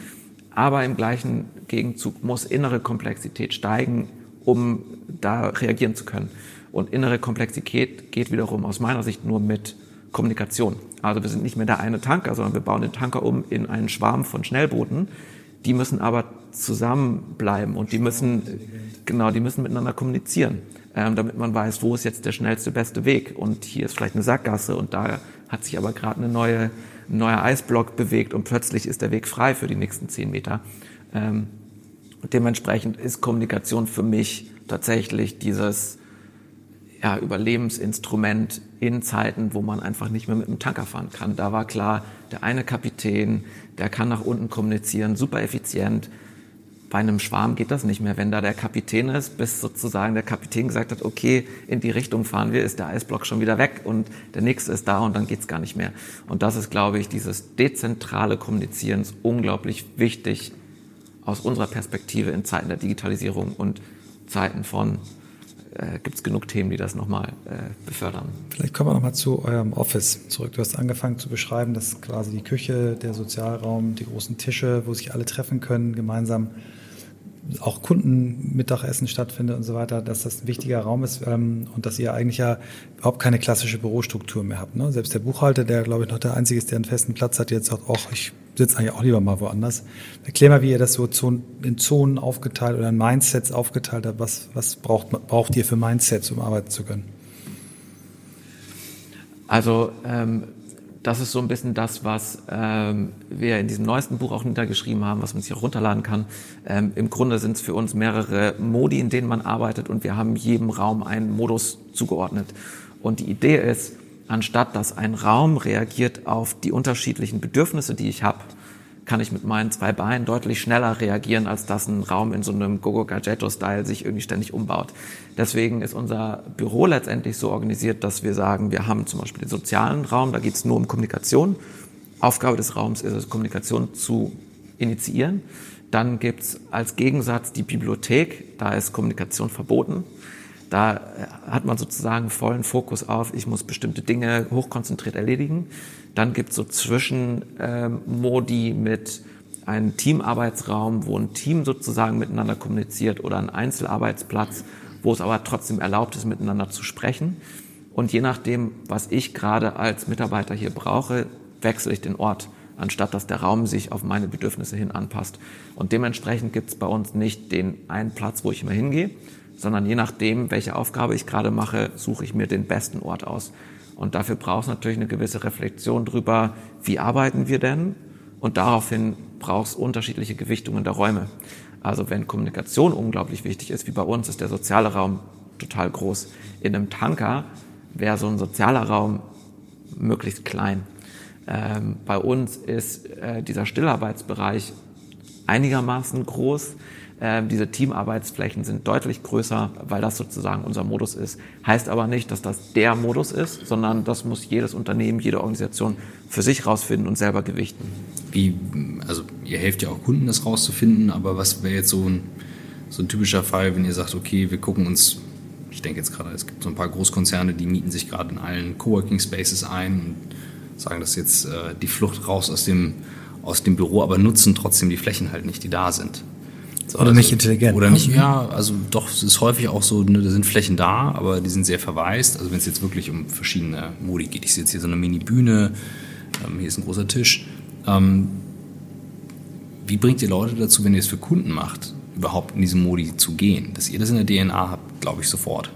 Aber im gleichen Gegenzug muss innere Komplexität steigen, um da reagieren zu können. Und innere Komplexität geht wiederum aus meiner Sicht nur mit Kommunikation. Also wir sind nicht mehr der eine Tanker, sondern wir bauen den Tanker um in einen Schwarm von Schnellbooten. Die müssen aber zusammenbleiben und die müssen, genau, die müssen miteinander kommunizieren, ähm, damit man weiß, wo ist jetzt der schnellste, beste Weg. Und hier ist vielleicht eine Sackgasse und da hat sich aber gerade eine neue ein neuer Eisblock bewegt und plötzlich ist der Weg frei für die nächsten zehn Meter. Ähm, dementsprechend ist Kommunikation für mich tatsächlich dieses ja, Überlebensinstrument in Zeiten, wo man einfach nicht mehr mit dem Tanker fahren kann. Da war klar, der eine Kapitän, der kann nach unten kommunizieren, super effizient, bei einem Schwarm geht das nicht mehr. Wenn da der Kapitän ist, bis sozusagen der Kapitän gesagt hat, okay, in die Richtung fahren wir, ist der Eisblock schon wieder weg und der nächste ist da und dann geht's gar nicht mehr. Und das ist, glaube ich, dieses dezentrale Kommunizieren ist unglaublich wichtig aus unserer Perspektive in Zeiten der Digitalisierung und Zeiten von äh, gibt es genug Themen, die das nochmal äh, befördern. Vielleicht kommen wir nochmal zu eurem Office zurück. Du hast angefangen zu beschreiben, dass quasi die Küche, der Sozialraum, die großen Tische, wo sich alle treffen können, gemeinsam auch Kundenmittagessen stattfindet und so weiter, dass das ein wichtiger Raum ist ähm, und dass ihr eigentlich ja überhaupt keine klassische Bürostruktur mehr habt. Ne? Selbst der Buchhalter, der glaube ich noch der Einzige ist, der einen festen Platz hat, jetzt sagt, auch ich sitze eigentlich auch lieber mal woanders. Erklär mal, wie ihr das so in Zonen aufgeteilt oder in Mindsets aufgeteilt habt. Was, was braucht, braucht ihr für Mindsets, um arbeiten zu können? Also ähm, das ist so ein bisschen das, was ähm, wir in diesem neuesten Buch auch niedergeschrieben haben, was man sich auch runterladen kann. Ähm, Im Grunde sind es für uns mehrere Modi, in denen man arbeitet und wir haben jedem Raum einen Modus zugeordnet. Und die Idee ist, anstatt dass ein Raum reagiert auf die unterschiedlichen Bedürfnisse, die ich habe, kann ich mit meinen zwei Beinen deutlich schneller reagieren, als dass ein Raum in so einem Gogo Gadgetto-Style sich irgendwie ständig umbaut. Deswegen ist unser Büro letztendlich so organisiert, dass wir sagen, wir haben zum Beispiel den sozialen Raum, da geht es nur um Kommunikation. Aufgabe des Raums ist es, Kommunikation zu initiieren. Dann gibt es als Gegensatz die Bibliothek, da ist Kommunikation verboten. Da äh, hat man sozusagen vollen Fokus auf, ich muss bestimmte Dinge hochkonzentriert erledigen. Dann gibt es so Zwischenmodi ähm, mit einem Teamarbeitsraum, wo ein Team sozusagen miteinander kommuniziert oder ein Einzelarbeitsplatz, wo es aber trotzdem erlaubt ist, miteinander zu sprechen. Und je nachdem, was ich gerade als Mitarbeiter hier brauche, wechsle ich den Ort, anstatt dass der Raum sich auf meine Bedürfnisse hin anpasst. Und dementsprechend gibt es bei uns nicht den einen Platz, wo ich immer hingehe, sondern je nachdem, welche Aufgabe ich gerade mache, suche ich mir den besten Ort aus. Und dafür braucht es natürlich eine gewisse Reflexion drüber, wie arbeiten wir denn? Und daraufhin braucht es unterschiedliche Gewichtungen der Räume. Also wenn Kommunikation unglaublich wichtig ist, wie bei uns, ist der soziale Raum total groß. In einem Tanker wäre so ein sozialer Raum möglichst klein. Ähm, bei uns ist äh, dieser Stillarbeitsbereich einigermaßen groß. Ähm, diese Teamarbeitsflächen sind deutlich größer, weil das sozusagen unser Modus ist. Heißt aber nicht, dass das der Modus ist, sondern das muss jedes Unternehmen, jede Organisation für sich rausfinden und selber gewichten. Wie, also ihr helft ja auch Kunden, das rauszufinden, aber was wäre jetzt so ein, so ein typischer Fall, wenn ihr sagt, okay, wir gucken uns ich denke jetzt gerade, es gibt so ein paar Großkonzerne, die mieten sich gerade in allen Coworking Spaces ein und sagen, das ist jetzt äh, die Flucht raus aus dem, aus dem Büro, aber nutzen trotzdem die Flächen halt nicht, die da sind. So, oder also, nicht intelligent. Oder nicht, ja, also doch, es ist häufig auch so, ne, da sind Flächen da, aber die sind sehr verwaist. Also wenn es jetzt wirklich um verschiedene Modi geht. Ich sehe jetzt hier so eine Mini-Bühne, ähm, hier ist ein großer Tisch. Ähm, wie bringt ihr Leute dazu, wenn ihr es für Kunden macht, überhaupt in diesem Modi zu gehen? Dass ihr das in der DNA habt, glaube ich sofort.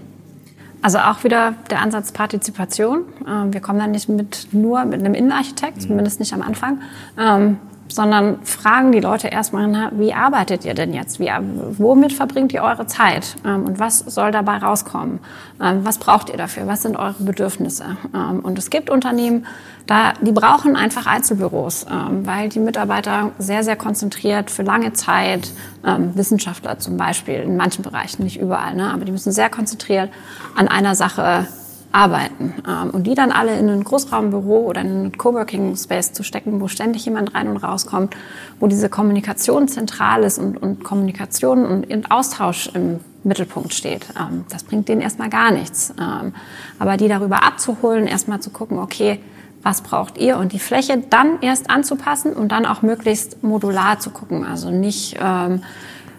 Also auch wieder der Ansatz Partizipation. Ähm, wir kommen dann nicht mit nur mit einem Innenarchitekt, mhm. zumindest nicht am Anfang, ähm, sondern fragen die Leute erstmal, wie arbeitet ihr denn jetzt? Wie, womit verbringt ihr eure Zeit? Ähm, und was soll dabei rauskommen? was braucht ihr dafür? Was sind eure Bedürfnisse? und es gibt Unternehmen, da, die brauchen einfach Einzelbüros, ähm, weil die Mitarbeiter sehr, sehr konzentriert für lange Zeit, ähm, Wissenschaftler zum Beispiel, in manchen Bereichen, nicht überall, ne, aber die müssen sehr konzentriert an einer Sache arbeiten. Ähm, und die dann alle in ein Großraumbüro oder in einen Coworking Space zu stecken, wo ständig jemand rein und rauskommt, wo diese Kommunikation zentral ist und, und Kommunikation und, und Austausch im Mittelpunkt steht. Ähm, das bringt denen erstmal gar nichts. Ähm, aber die darüber abzuholen, erstmal zu gucken, okay, was braucht ihr und die Fläche dann erst anzupassen und dann auch möglichst modular zu gucken. Also nicht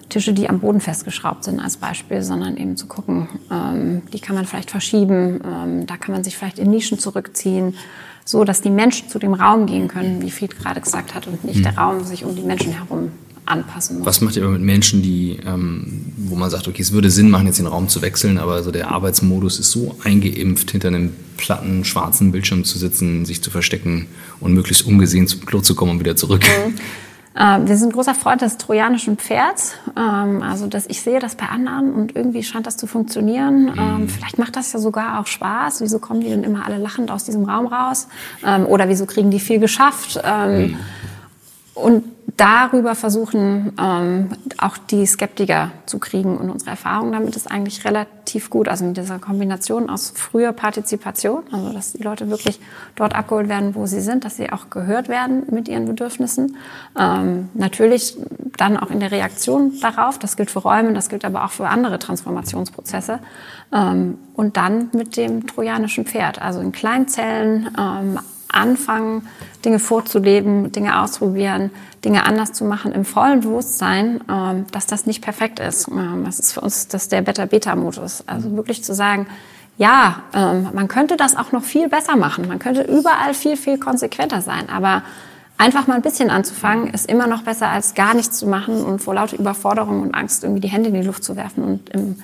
Tische, die am Boden festgeschraubt sind als Beispiel, sondern eben zu gucken, ähm, die kann man vielleicht verschieben, ähm, da kann man sich vielleicht in Nischen zurückziehen, so dass die Menschen zu dem Raum gehen können, wie Fried gerade gesagt hat, und nicht mhm. der Raum sich um die Menschen herum anpassen muss. Was macht ihr aber mit Menschen, die, ähm, wo man sagt, okay, es würde Sinn machen, jetzt den Raum zu wechseln, aber so der Arbeitsmodus ist so eingeimpft, hinter einem platten, schwarzen Bildschirm zu sitzen, sich zu verstecken und möglichst ungesehen zum Klo zu kommen und wieder zurück. Mhm. Äh, wir sind großer Freund des trojanischen Pferds. Ähm, also, dass ich sehe das bei anderen und irgendwie scheint das zu funktionieren. Mhm. Ähm, vielleicht macht das ja sogar auch Spaß. Wieso kommen die denn immer alle lachend aus diesem Raum raus? Ähm, oder wieso kriegen die viel geschafft? Und darüber versuchen, ähm, auch die Skeptiker zu kriegen. Und unsere Erfahrung damit ist eigentlich relativ gut. Also mit dieser Kombination aus früher Partizipation, also dass die Leute wirklich dort abgeholt werden, wo sie sind, dass sie auch gehört werden mit ihren Bedürfnissen. Ähm, natürlich dann auch in der Reaktion darauf. Das gilt für Räume, das gilt aber auch für andere Transformationsprozesse. Ähm, und dann mit dem trojanischen Pferd, also in Kleinzellen ähm, anfangen, Dinge vorzuleben, Dinge ausprobieren, Dinge anders zu machen, im vollen Bewusstsein, ähm, dass das nicht perfekt ist. Ähm, das ist für uns das der Beta-Beta-Modus. Also wirklich zu sagen, ja, ähm, man könnte das auch noch viel besser machen. Man könnte überall viel, viel konsequenter sein. Aber einfach mal ein bisschen anzufangen, ist immer noch besser, als gar nichts zu machen und vor lauter Überforderung und Angst irgendwie die Hände in die Luft zu werfen und im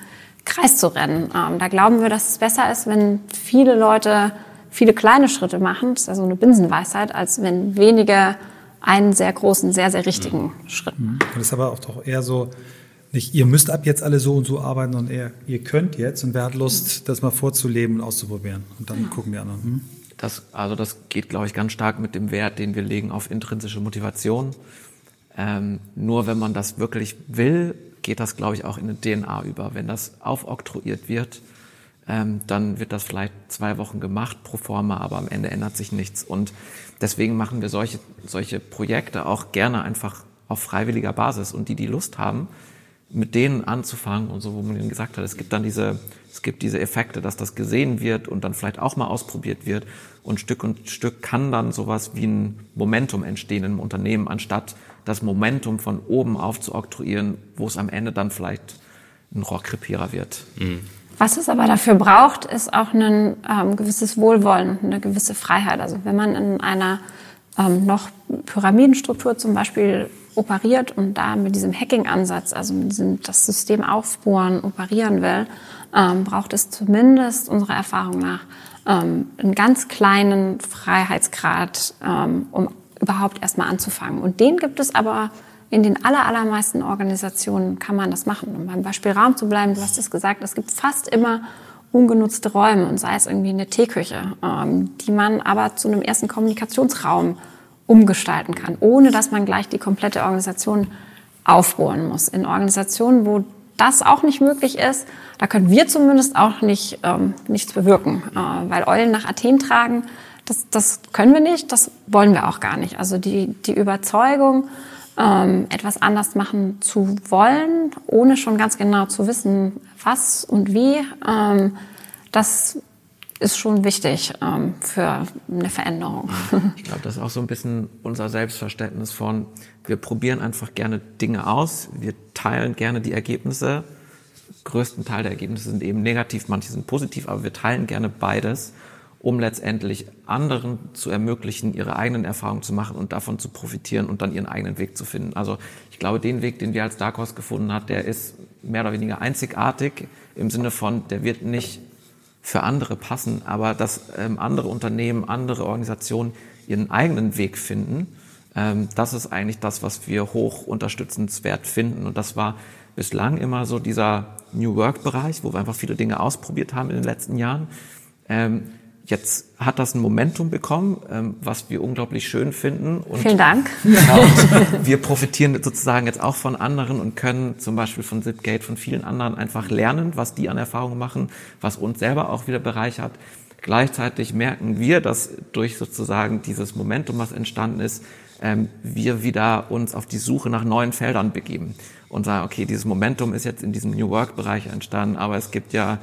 Kreis zu rennen. da glauben wir, dass es besser ist, wenn viele Leute viele kleine Schritte machen, das ist ja so eine Binsenweisheit, als wenn wenige einen sehr großen, sehr, sehr richtigen mhm. Schritt machen. Das ist aber auch doch eher so, nicht ihr müsst ab jetzt alle so und so arbeiten, sondern eher ihr könnt jetzt und wer hat Lust, das mal vorzuleben und auszuprobieren. Und dann ja. gucken die anderen. Hm? Das, also das geht, glaube ich, ganz stark mit dem Wert, den wir legen auf intrinsische Motivation. Ähm, nur wenn man das wirklich will, geht das, glaube ich, auch in eine DNA über. Wenn das aufoktroyiert wird, ähm, dann wird das vielleicht zwei Wochen gemacht pro forma, aber am Ende ändert sich nichts. Und deswegen machen wir solche, solche Projekte auch gerne einfach auf freiwilliger Basis. Und die, die Lust haben, mit denen anzufangen und so, wo man ihnen gesagt hat, es gibt dann diese, es gibt diese Effekte, dass das gesehen wird und dann vielleicht auch mal ausprobiert wird. Und Stück und Stück kann dann sowas wie ein Momentum entstehen im Unternehmen, anstatt das Momentum von oben aufzuoktroyieren, wo es am Ende dann vielleicht ein Rohrkrepierer wird. Mhm. Was es aber dafür braucht, ist auch ein ähm, gewisses Wohlwollen und eine gewisse Freiheit. Also wenn man in einer ähm, noch Pyramidenstruktur zum Beispiel operiert und da mit diesem Hacking-Ansatz, also mit diesem das System aufbohren, operieren will, ähm, braucht es zumindest unserer Erfahrung nach ähm, einen ganz kleinen Freiheitsgrad, ähm, um überhaupt erstmal anzufangen. Und den gibt es aber in den allermeisten Organisationen kann man das machen. Um beim Beispiel Raum zu bleiben, du hast es gesagt, es gibt fast immer ungenutzte Räume und sei es irgendwie eine Teeküche, ähm, die man aber zu einem ersten Kommunikationsraum umgestalten kann, ohne dass man gleich die komplette Organisation aufbohren muss. In Organisationen, wo das auch nicht möglich ist, da können wir zumindest auch nicht ähm, nichts bewirken, äh, weil Eulen nach Athen tragen, das, das können wir nicht, das wollen wir auch gar nicht. Also die, die Überzeugung, ähm, etwas anders machen zu wollen, ohne schon ganz genau zu wissen, was und wie, ähm, das ist schon wichtig ähm, für eine Veränderung. Ich glaube, das ist auch so ein bisschen unser Selbstverständnis von, wir probieren einfach gerne Dinge aus, wir teilen gerne die Ergebnisse. Größten Teil der Ergebnisse sind eben negativ, manche sind positiv, aber wir teilen gerne beides, um letztendlich anderen zu ermöglichen, ihre eigenen Erfahrungen zu machen und davon zu profitieren und dann ihren eigenen Weg zu finden. Also ich glaube, den Weg, den wir als Dark Horse gefunden haben, der ist mehr oder weniger einzigartig im Sinne von, der wird nicht für andere passen, aber dass ähm, andere Unternehmen, andere Organisationen ihren eigenen Weg finden, ähm, das ist eigentlich das, was wir hoch unterstützenswert finden. Und das war bislang immer so dieser New Work-Bereich, wo wir einfach viele Dinge ausprobiert haben in den letzten Jahren. Ähm, Jetzt hat das ein Momentum bekommen, ähm, was wir unglaublich schön finden. Und Vielen Dank. wir profitieren sozusagen jetzt auch von anderen und können zum Beispiel von Zipgate, von vielen anderen einfach lernen, was die an Erfahrungen machen, was uns selber auch wieder bereichert. Gleichzeitig merken wir, dass durch sozusagen dieses Momentum, was entstanden ist, ähm, wir wieder uns auf die Suche nach neuen Feldern begeben und sagen, okay, dieses Momentum ist jetzt in diesem New Work Bereich entstanden, aber es gibt ja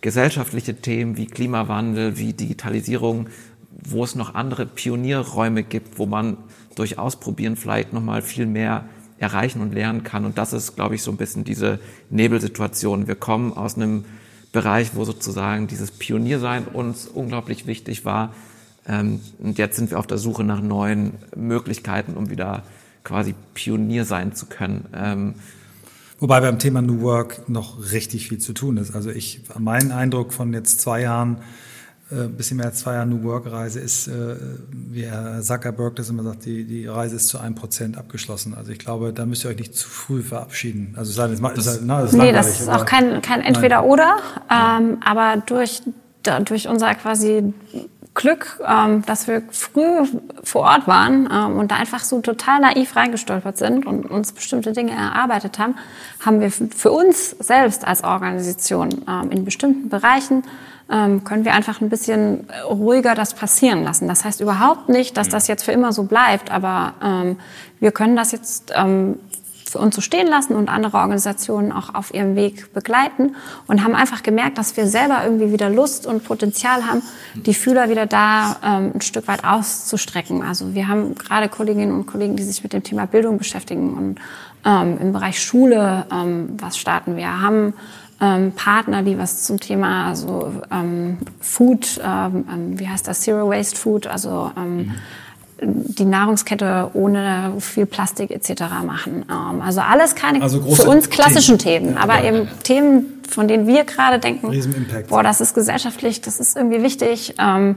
gesellschaftliche Themen wie Klimawandel, wie Digitalisierung, wo es noch andere Pionierräume gibt, wo man durch Ausprobieren vielleicht nochmal viel mehr erreichen und lernen kann. Und das ist, glaube ich, so ein bisschen diese Nebelsituation. Wir kommen aus einem Bereich, wo sozusagen dieses Pioniersein uns unglaublich wichtig war. Ähm, und jetzt sind wir auf der Suche nach neuen Möglichkeiten, um wieder quasi Pionier sein zu können. Wobei beim Thema New Work noch richtig viel zu tun ist. Also ich, mein Eindruck von jetzt zwei Jahren, äh, bisschen mehr als zwei Jahre New Work Reise ist, äh, wie Herr Zuckerberg das immer sagt, die, die Reise ist zu einem Prozent abgeschlossen. Also ich glaube, da müsst ihr euch nicht zu früh verabschieden. Also sei das, das, ist, na, das ist nee, das ist auch kein, kein Entweder-Oder, ähm, aber durch, durch unser quasi Glück, ähm, dass wir früh vor Ort waren ähm, und da einfach so total naiv reingestolpert sind und uns bestimmte Dinge erarbeitet haben, haben wir für uns selbst als Organisation ähm, in bestimmten Bereichen ähm, können wir einfach ein bisschen ruhiger das passieren lassen. Das heißt überhaupt nicht, dass das jetzt für immer so bleibt, aber ähm, wir können das jetzt ähm, für uns so stehen lassen und andere Organisationen auch auf ihrem Weg begleiten und haben einfach gemerkt, dass wir selber irgendwie wieder Lust und Potenzial haben, die Fühler wieder da ähm, ein Stück weit auszustrecken. Also wir haben gerade Kolleginnen und Kollegen, die sich mit dem Thema Bildung beschäftigen und ähm, im Bereich Schule ähm, was starten wir. Haben ähm, Partner, die was zum Thema also ähm, Food, ähm, ähm wie heißt das, Zero Waste Food, also ähm, mhm die Nahrungskette ohne viel Plastik etc. machen. Ähm, also alles keine also für uns klassischen Themen, Themen aber ja, eben ja. Themen, von denen wir gerade denken, boah, das ist gesellschaftlich, das ist irgendwie wichtig. Ähm,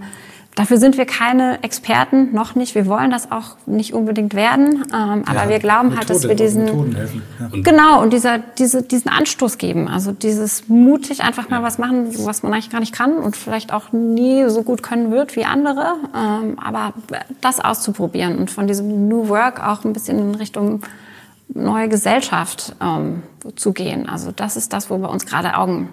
Dafür sind wir keine Experten, noch nicht. Wir wollen das auch nicht unbedingt werden. Ähm, aber wir glauben Methode, halt, dass wir diesen ja. genau und dieser, diese, diesen Anstoß geben. Also dieses mutig einfach mal was machen, was man eigentlich gar nicht kann und vielleicht auch nie so gut können wird wie andere. Ähm, aber das auszuprobieren und von diesem New Work auch ein bisschen in Richtung neue Gesellschaft ähm, zu gehen. Also das ist das, wo bei uns gerade Augen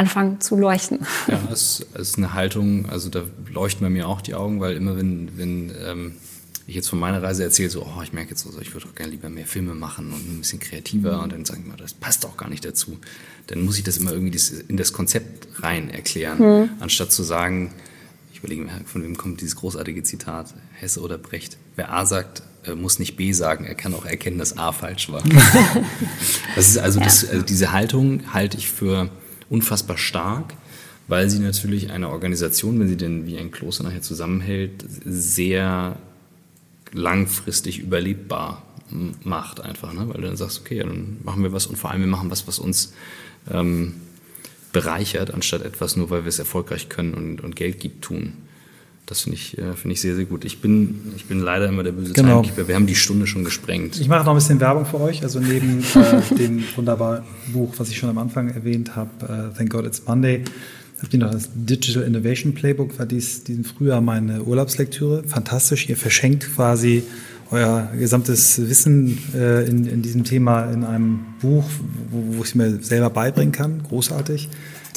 anfangen zu leuchten. Ja, es ist eine Haltung, also da leuchten bei mir auch die Augen, weil immer wenn, wenn ähm, ich jetzt von meiner Reise erzähle, so, oh, ich merke jetzt so, ich würde auch gerne lieber mehr Filme machen und ein bisschen kreativer mhm. und dann sage ich mal, das passt auch gar nicht dazu. Dann muss ich das immer irgendwie in das Konzept rein erklären, mhm. anstatt zu sagen, ich überlege mir, von wem kommt dieses großartige Zitat, Hesse oder Brecht. Wer A sagt, muss nicht B sagen, er kann auch erkennen, dass A falsch war. das ist also, ja. das, also diese Haltung halte ich für unfassbar stark, weil sie natürlich eine Organisation, wenn sie denn wie ein Kloster nachher zusammenhält, sehr langfristig überlebbar macht einfach, ne? weil du dann sagst, okay, dann machen wir was und vor allem wir machen was, was uns ähm, bereichert, anstatt etwas nur, weil wir es erfolgreich können und, und Geld gibt, tun. Das finde ich, äh, find ich sehr, sehr gut. Ich bin, ich bin leider immer der böse genau. Timekeeper. Wir haben die Stunde schon gesprengt. Ich mache noch ein bisschen Werbung für euch. Also neben äh, dem wunderbaren Buch, was ich schon am Anfang erwähnt habe, uh, Thank God It's Monday, Habt ihr noch das Digital Innovation Playbook, war dies, diesen Frühjahr meine Urlaubslektüre. Fantastisch, ihr verschenkt quasi euer gesamtes Wissen äh, in, in diesem Thema in einem Buch, wo, wo ich mir selber beibringen kann. Großartig.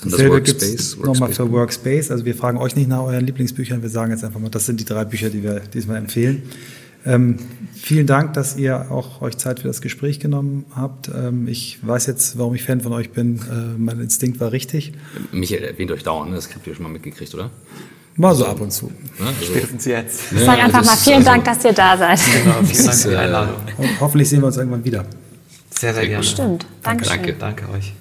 Dann das Workspace. Nochmal für Workspace. Also wir fragen euch nicht nach euren Lieblingsbüchern, wir sagen jetzt einfach mal, das sind die drei Bücher, die wir diesmal empfehlen. Ähm, vielen Dank, dass ihr auch euch Zeit für das Gespräch genommen habt. Ähm, ich weiß jetzt, warum ich Fan von euch bin. Äh, mein Instinkt war richtig. Michael erwähnt euch dauernd, ne? das habt ihr schon mal mitgekriegt, oder? Mal so ab und zu. Also Spätestens jetzt. Ich sage einfach also mal vielen also Dank, dass ihr da seid. Genau, vielen Dank für die Einladung. Und hoffentlich sehen wir uns irgendwann wieder. Sehr, sehr, sehr gerne. Stimmt. Danke. Danke, danke euch.